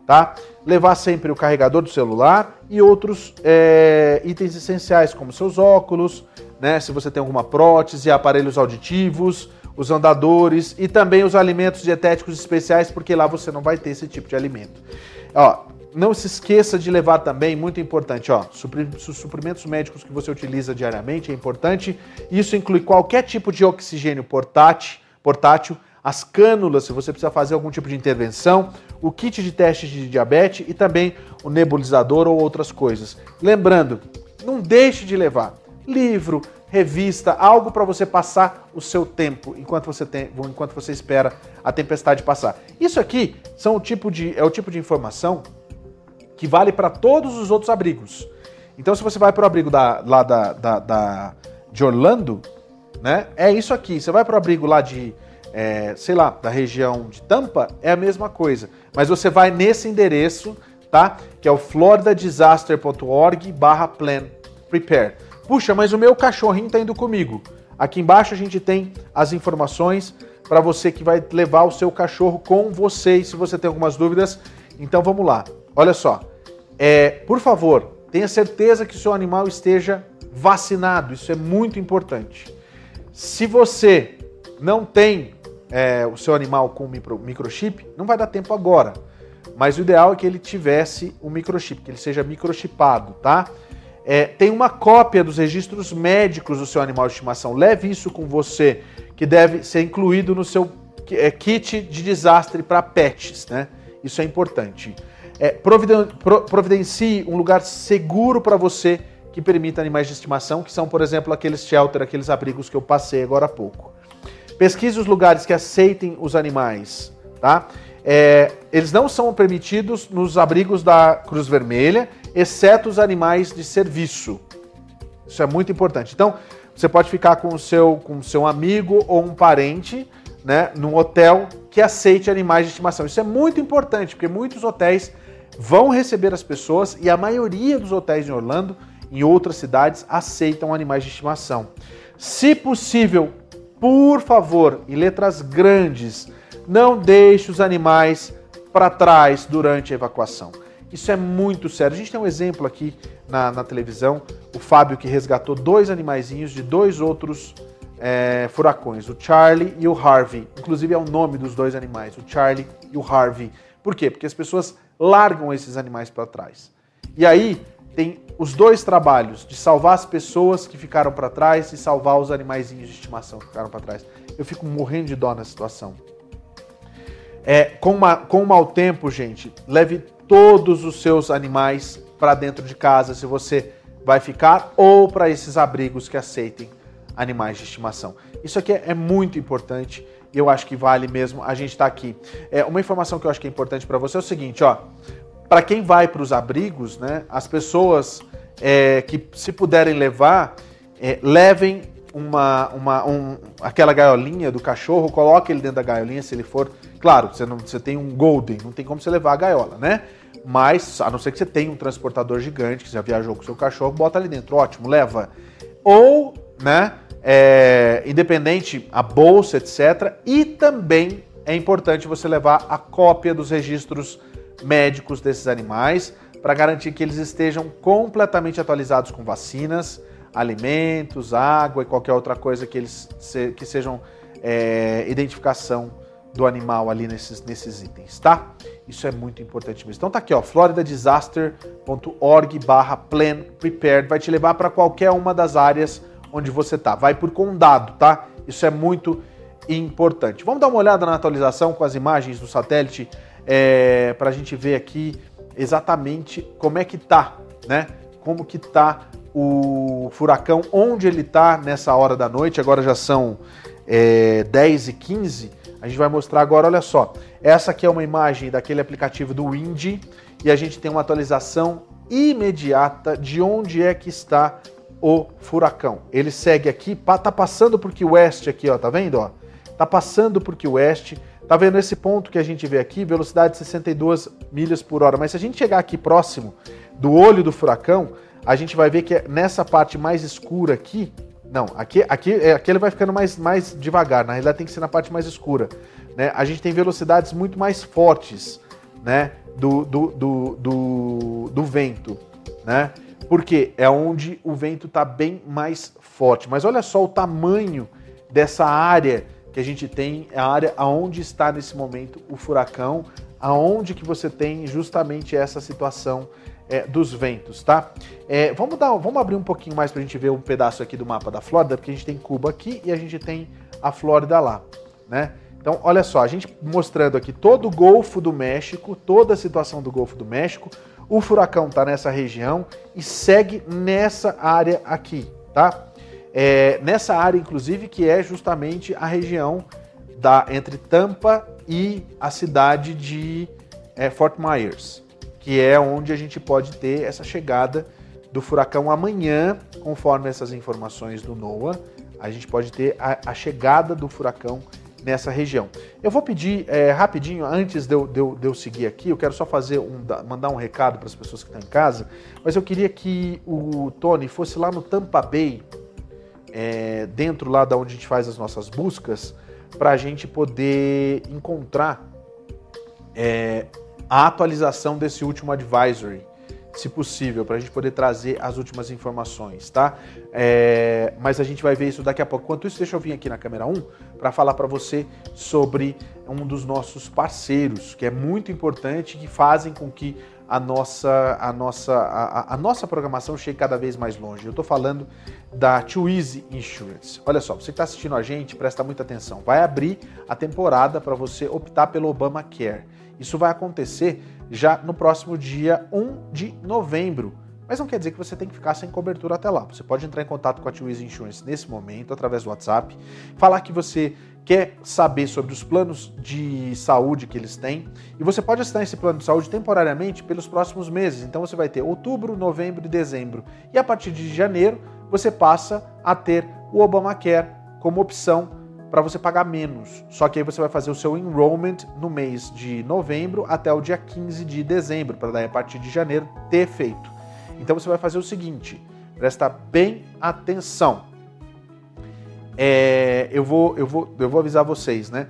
Tá? Levar sempre o carregador do celular e outros é, itens essenciais, como seus óculos, né? se você tem alguma prótese, aparelhos auditivos, os andadores e também os alimentos dietéticos especiais, porque lá você não vai ter esse tipo de alimento. Ó, não se esqueça de levar também, muito importante, ó, suprimentos médicos que você utiliza diariamente, é importante. Isso inclui qualquer tipo de oxigênio portátil, portátil as cânulas, se você precisa fazer algum tipo de intervenção, o kit de teste de diabetes e também o nebulizador ou outras coisas. Lembrando, não deixe de levar livro, revista, algo para você passar o seu tempo enquanto você tem, enquanto você espera a tempestade passar. Isso aqui são o tipo de, é o tipo de informação que vale para todos os outros abrigos. Então, se você vai para o abrigo da, lá da, da, da, de Orlando, né, é isso aqui. Você vai para o abrigo lá de, é, sei lá, da região de Tampa, é a mesma coisa. Mas você vai nesse endereço, tá? Que é o floridadisaster.org barra plan prepare. Puxa, mas o meu cachorrinho está indo comigo. Aqui embaixo a gente tem as informações para você que vai levar o seu cachorro com você. E se você tem algumas dúvidas, então vamos lá. Olha só. É, por favor, tenha certeza que o seu animal esteja vacinado. Isso é muito importante. Se você não tem é, o seu animal com micro, microchip, não vai dar tempo agora. Mas o ideal é que ele tivesse o microchip, que ele seja microchipado, tá? É, tem uma cópia dos registros médicos do seu animal de estimação. Leve isso com você, que deve ser incluído no seu é, kit de desastre para pets, né? Isso é importante. É, providencie um lugar seguro para você que permita animais de estimação, que são, por exemplo, aqueles shelter, aqueles abrigos que eu passei agora há pouco. Pesquise os lugares que aceitem os animais, tá? É, eles não são permitidos nos abrigos da Cruz Vermelha, exceto os animais de serviço. Isso é muito importante. Então, você pode ficar com o seu, com seu amigo ou um parente, né, num hotel que aceite animais de estimação. Isso é muito importante, porque muitos hotéis vão receber as pessoas e a maioria dos hotéis em Orlando, em outras cidades, aceitam animais de estimação. Se possível, por favor, em letras grandes, não deixe os animais para trás durante a evacuação. Isso é muito sério. A gente tem um exemplo aqui na, na televisão, o Fábio que resgatou dois animaizinhos de dois outros é, furacões, o Charlie e o Harvey. Inclusive é o nome dos dois animais, o Charlie e o Harvey. Por quê? Porque as pessoas largam esses animais para trás. E aí tem os dois trabalhos de salvar as pessoas que ficaram para trás e salvar os animaizinhos de estimação que ficaram para trás. Eu fico morrendo de dó na situação. É, com, uma, com um mau tempo, gente, leve todos os seus animais para dentro de casa, se você vai ficar, ou para esses abrigos que aceitem animais de estimação. Isso aqui é, muito importante e eu acho que vale mesmo a gente estar tá aqui. É, uma informação que eu acho que é importante para você é o seguinte, ó. Para quem vai para os abrigos, né, as pessoas é, que se puderem levar, é, levem uma, uma um, aquela gaiolinha do cachorro, coloque ele dentro da gaiolinha se ele for Claro, você, não, você tem um Golden, não tem como você levar a gaiola, né? Mas, a não ser que você tenha um transportador gigante, que já viajou com seu cachorro, bota ali dentro, ótimo, leva. Ou, né, é, independente, a bolsa, etc. E também é importante você levar a cópia dos registros médicos desses animais para garantir que eles estejam completamente atualizados com vacinas, alimentos, água e qualquer outra coisa que eles se, que sejam é, identificação do animal ali nesses, nesses itens, tá? Isso é muito importante mesmo. Então tá aqui, ó, floridadisaster.org barra plan prepared, vai te levar para qualquer uma das áreas onde você tá. Vai por condado, tá? Isso é muito importante. Vamos dar uma olhada na atualização com as imagens do satélite é, para a gente ver aqui exatamente como é que tá, né? Como que tá o furacão, onde ele tá nessa hora da noite. Agora já são é, 10 e 15 a gente vai mostrar agora, olha só. Essa aqui é uma imagem daquele aplicativo do Windy e a gente tem uma atualização imediata de onde é que está o furacão. Ele segue aqui, tá passando por Key West aqui, ó, tá vendo, ó? Tá passando por Key West. Tá vendo esse ponto que a gente vê aqui, velocidade 62 milhas por hora. Mas se a gente chegar aqui próximo do olho do furacão, a gente vai ver que é nessa parte mais escura aqui, não, aqui, aqui, é, aqui ele vai ficando mais, mais devagar, na realidade tem que ser na parte mais escura. Né? A gente tem velocidades muito mais fortes né? do, do, do, do, do vento. Né? Porque é onde o vento está bem mais forte. Mas olha só o tamanho dessa área que a gente tem, a área aonde está nesse momento o furacão, aonde que você tem justamente essa situação é, dos ventos, tá? É, vamos, dar, vamos abrir um pouquinho mais para a gente ver um pedaço aqui do mapa da Flórida, porque a gente tem Cuba aqui e a gente tem a Flórida lá, né? Então, olha só, a gente mostrando aqui todo o Golfo do México, toda a situação do Golfo do México. O furacão está nessa região e segue nessa área aqui, tá? É, nessa área, inclusive, que é justamente a região da entre Tampa e a cidade de é, Fort Myers que é onde a gente pode ter essa chegada do furacão amanhã, conforme essas informações do NOAA, a gente pode ter a, a chegada do furacão nessa região. Eu vou pedir é, rapidinho, antes de eu, de, eu, de eu, seguir aqui, eu quero só fazer um, mandar um recado para as pessoas que estão em casa, mas eu queria que o Tony fosse lá no Tampa Bay, é, dentro lá da onde a gente faz as nossas buscas, para a gente poder encontrar é, a atualização desse último advisory se possível, para a gente poder trazer as últimas informações, tá? É, mas a gente vai ver isso daqui a pouco. Enquanto isso, deixa eu vir aqui na câmera 1 para falar para você sobre um dos nossos parceiros, que é muito importante, que fazem com que a nossa, a nossa, a, a nossa programação chegue cada vez mais longe. Eu estou falando da Too Easy Insurance. Olha só, você que está assistindo a gente, presta muita atenção. Vai abrir a temporada para você optar pelo Obamacare. Isso vai acontecer já no próximo dia 1 de novembro. Mas não quer dizer que você tem que ficar sem cobertura até lá. Você pode entrar em contato com a Twiz Insurance nesse momento, através do WhatsApp, falar que você quer saber sobre os planos de saúde que eles têm. E você pode assinar esse plano de saúde temporariamente pelos próximos meses. Então você vai ter outubro, novembro e dezembro. E a partir de janeiro, você passa a ter o Obamacare como opção para você pagar menos. Só que aí você vai fazer o seu enrollment no mês de novembro até o dia 15 de dezembro, para daí a partir de janeiro ter efeito. Então você vai fazer o seguinte, presta bem atenção. É, eu, vou, eu, vou, eu vou avisar vocês, né?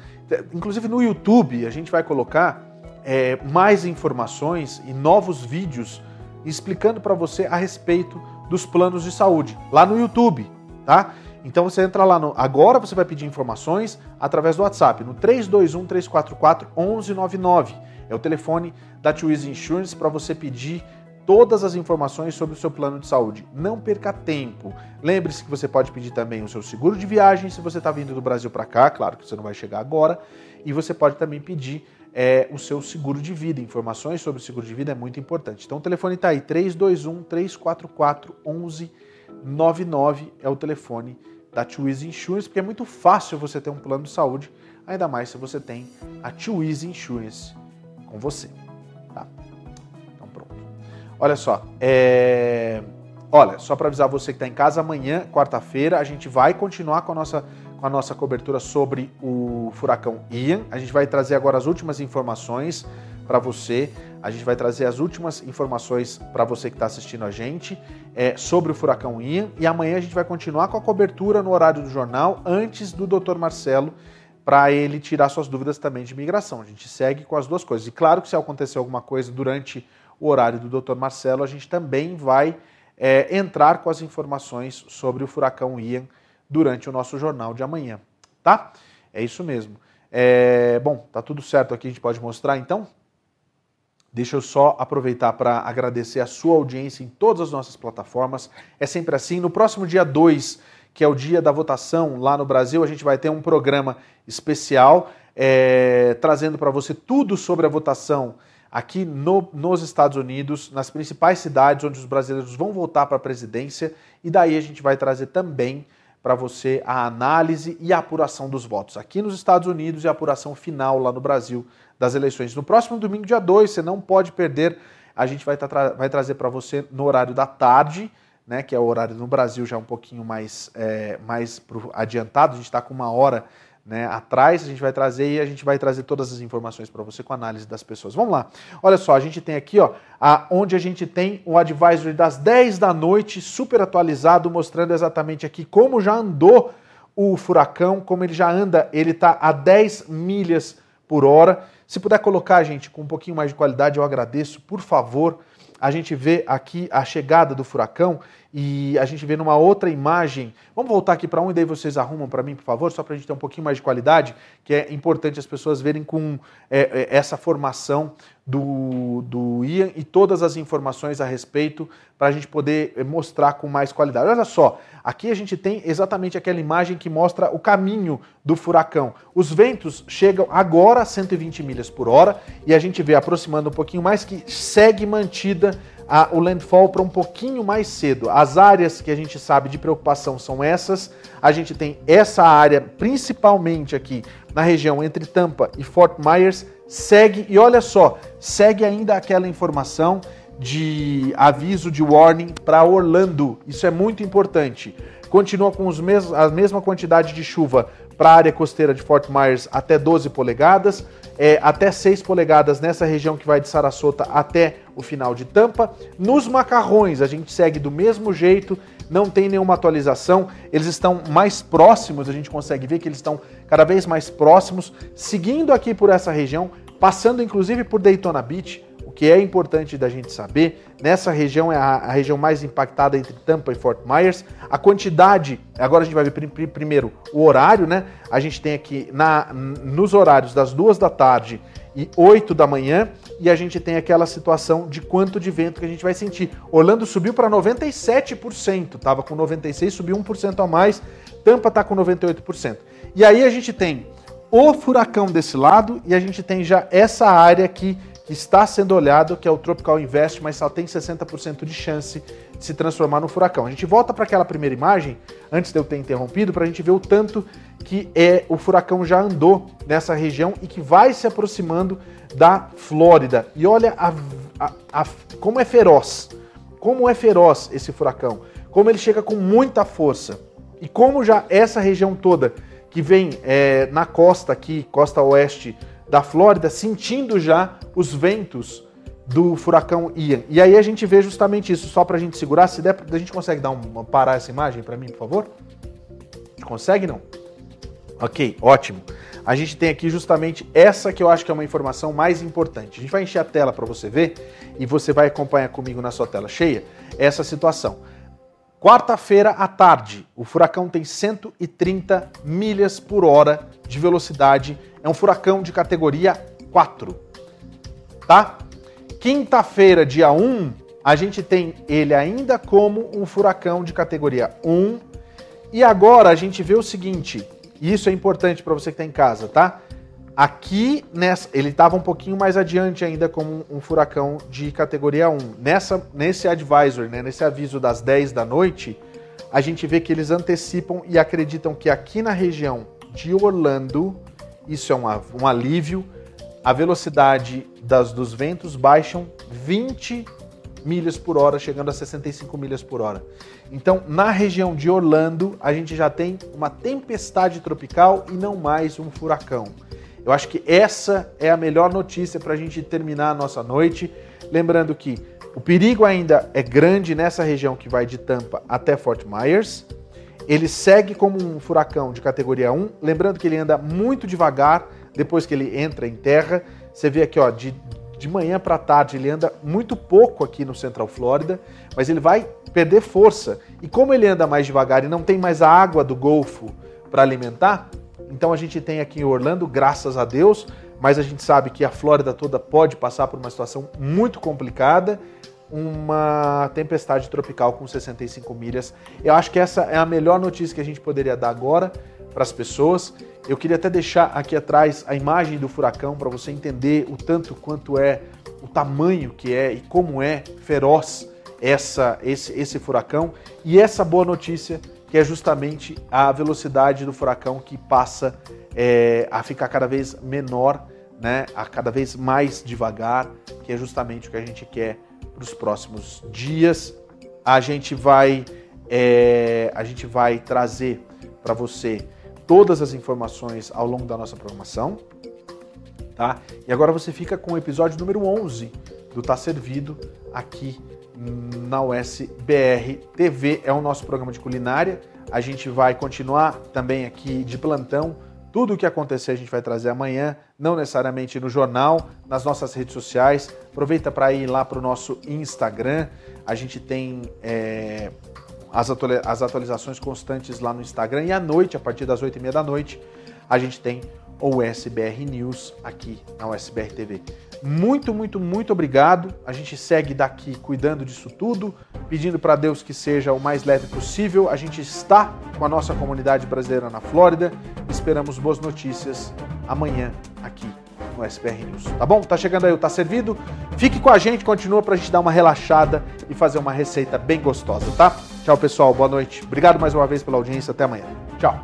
Inclusive no YouTube a gente vai colocar é, mais informações e novos vídeos explicando para você a respeito dos planos de saúde lá no YouTube, tá? Então você entra lá no. Agora você vai pedir informações através do WhatsApp, no 321 344 1199. É o telefone da Twizy Insurance para você pedir todas as informações sobre o seu plano de saúde. Não perca tempo. Lembre-se que você pode pedir também o seu seguro de viagem se você está vindo do Brasil para cá, claro que você não vai chegar agora. E você pode também pedir é, o seu seguro de vida. Informações sobre o seguro de vida é muito importante. Então o telefone está aí, 321 344 1199 é o telefone da Twizy Insurance, porque é muito fácil você ter um plano de saúde, ainda mais se você tem a Twizy Insurance com você. Tá? Então pronto. Olha só, é... olha, só para avisar você que está em casa, amanhã, quarta-feira, a gente vai continuar com a nossa com a nossa cobertura sobre o furacão Ian. A gente vai trazer agora as últimas informações para você. A gente vai trazer as últimas informações para você que está assistindo a gente é, sobre o furacão Ian. E amanhã a gente vai continuar com a cobertura no horário do jornal, antes do Dr. Marcelo, para ele tirar suas dúvidas também de migração. A gente segue com as duas coisas. E claro que se acontecer alguma coisa durante o horário do Dr. Marcelo, a gente também vai é, entrar com as informações sobre o furacão Ian durante o nosso jornal de amanhã. Tá? É isso mesmo. É, bom, tá tudo certo aqui, a gente pode mostrar então? Deixa eu só aproveitar para agradecer a sua audiência em todas as nossas plataformas. É sempre assim. No próximo dia 2, que é o dia da votação lá no Brasil, a gente vai ter um programa especial é, trazendo para você tudo sobre a votação aqui no, nos Estados Unidos, nas principais cidades onde os brasileiros vão votar para a presidência. E daí a gente vai trazer também para você a análise e a apuração dos votos aqui nos Estados Unidos e a apuração final lá no Brasil das eleições. No próximo domingo, dia 2, você não pode perder. A gente vai, tra vai trazer para você no horário da tarde, né, que é o horário no Brasil já um pouquinho mais, é, mais adiantado. A gente está com uma hora né, atrás, a gente vai trazer e a gente vai trazer todas as informações para você com análise das pessoas. Vamos lá. Olha só, a gente tem aqui, ó, a, onde a gente tem o advisory das 10 da noite, super atualizado, mostrando exatamente aqui como já andou o furacão, como ele já anda, ele está a 10 milhas por hora. Se puder colocar, gente, com um pouquinho mais de qualidade, eu agradeço, por favor. A gente vê aqui a chegada do furacão e a gente vê numa outra imagem. Vamos voltar aqui para um e daí vocês arrumam para mim, por favor, só para a gente ter um pouquinho mais de qualidade, que é importante as pessoas verem com é, é, essa formação do, do Ian e todas as informações a respeito para a gente poder eh, mostrar com mais qualidade. Olha só, aqui a gente tem exatamente aquela imagem que mostra o caminho do furacão. Os ventos chegam agora a 120 milhas por hora e a gente vê aproximando um pouquinho mais que segue mantida a, o landfall para um pouquinho mais cedo. As áreas que a gente sabe de preocupação são essas. A gente tem essa área, principalmente aqui na região entre Tampa e Fort Myers, segue, e olha só, segue ainda aquela informação de aviso de warning para Orlando. Isso é muito importante. Continua com mes a mesma quantidade de chuva para a área costeira de Fort Myers até 12 polegadas, é, até 6 polegadas nessa região que vai de Sarasota até o final de Tampa. Nos macarrões, a gente segue do mesmo jeito, não tem nenhuma atualização, eles estão mais próximos, a gente consegue ver que eles estão cada vez mais próximos, seguindo aqui por essa região, passando inclusive por Daytona Beach, que é importante da gente saber, nessa região é a, a, região mais impactada entre Tampa e Fort Myers. A quantidade, agora a gente vai ver pr primeiro o horário, né? A gente tem aqui na, nos horários das duas da tarde e 8 da manhã, e a gente tem aquela situação de quanto de vento que a gente vai sentir. Orlando subiu para 97%, estava com 96%, subiu 1% a mais, Tampa está com 98%. E aí a gente tem o furacão desse lado e a gente tem já essa área aqui está sendo olhado, que é o Tropical Invest, mas só tem 60% de chance de se transformar no furacão. A gente volta para aquela primeira imagem, antes de eu ter interrompido, para a gente ver o tanto que é o furacão já andou nessa região e que vai se aproximando da Flórida. E olha a, a, a, como é feroz, como é feroz esse furacão, como ele chega com muita força e como já essa região toda que vem é, na costa aqui, costa oeste da Flórida, sentindo já os ventos do furacão Ian. E aí a gente vê justamente isso, só para a gente segurar. Se der, a gente consegue dar uma parar essa imagem para mim, por favor? Consegue não? Ok, ótimo. A gente tem aqui justamente essa que eu acho que é uma informação mais importante. A gente vai encher a tela para você ver e você vai acompanhar comigo na sua tela cheia essa situação. Quarta-feira à tarde, o furacão tem 130 milhas por hora de velocidade. É um furacão de categoria 4 tá? Quinta-feira, dia 1, a gente tem ele ainda como um furacão de categoria 1. E agora a gente vê o seguinte, e isso é importante para você que está em casa, tá? Aqui, nessa, ele estava um pouquinho mais adiante ainda como um, furacão de categoria 1. Nessa, nesse advisor, né, nesse aviso das 10 da noite, a gente vê que eles antecipam e acreditam que aqui na região de Orlando, isso é um, um alívio, a velocidade das, dos ventos baixam 20 milhas por hora, chegando a 65 milhas por hora. Então, na região de Orlando, a gente já tem uma tempestade tropical e não mais um furacão. Eu acho que essa é a melhor notícia para a gente terminar a nossa noite. Lembrando que o perigo ainda é grande nessa região que vai de Tampa até Fort Myers. Ele segue como um furacão de categoria 1, lembrando que ele anda muito devagar, depois que ele entra em terra. Você vê aqui, ó, de, de manhã para tarde ele anda muito pouco aqui no Central Flórida, mas ele vai perder força. E como ele anda mais devagar e não tem mais a água do Golfo para alimentar, então a gente tem aqui em Orlando, graças a Deus, mas a gente sabe que a Flórida toda pode passar por uma situação muito complicada, uma tempestade tropical com 65 milhas. Eu acho que essa é a melhor notícia que a gente poderia dar agora para as pessoas. Eu queria até deixar aqui atrás a imagem do furacão para você entender o tanto quanto é o tamanho que é e como é feroz essa esse, esse furacão e essa boa notícia que é justamente a velocidade do furacão que passa é, a ficar cada vez menor, né, a cada vez mais devagar, que é justamente o que a gente quer para os próximos dias. A gente vai é, a gente vai trazer para você todas as informações ao longo da nossa programação. Tá? E agora você fica com o episódio número 11 do Tá Servido aqui na USBR TV. É o nosso programa de culinária. A gente vai continuar também aqui de plantão. Tudo o que acontecer a gente vai trazer amanhã, não necessariamente no jornal, nas nossas redes sociais. Aproveita para ir lá para o nosso Instagram. A gente tem é, as, atualizações constantes lá no Instagram. E à noite, a partir das 8h30 da noite, a gente tem o USBR News aqui na USBR TV. Muito, muito, muito obrigado. A gente segue daqui cuidando disso tudo, pedindo para Deus que seja o mais leve possível. A gente está com a nossa comunidade brasileira na Flórida. Esperamos boas notícias amanhã aqui no SBR News. Tá bom? Tá chegando aí Tá Servido. Fique com a gente, continua pra gente dar uma relaxada e fazer uma receita bem gostosa, tá? Tchau, pessoal. Boa noite. Obrigado mais uma vez pela audiência. Até amanhã. Tchau.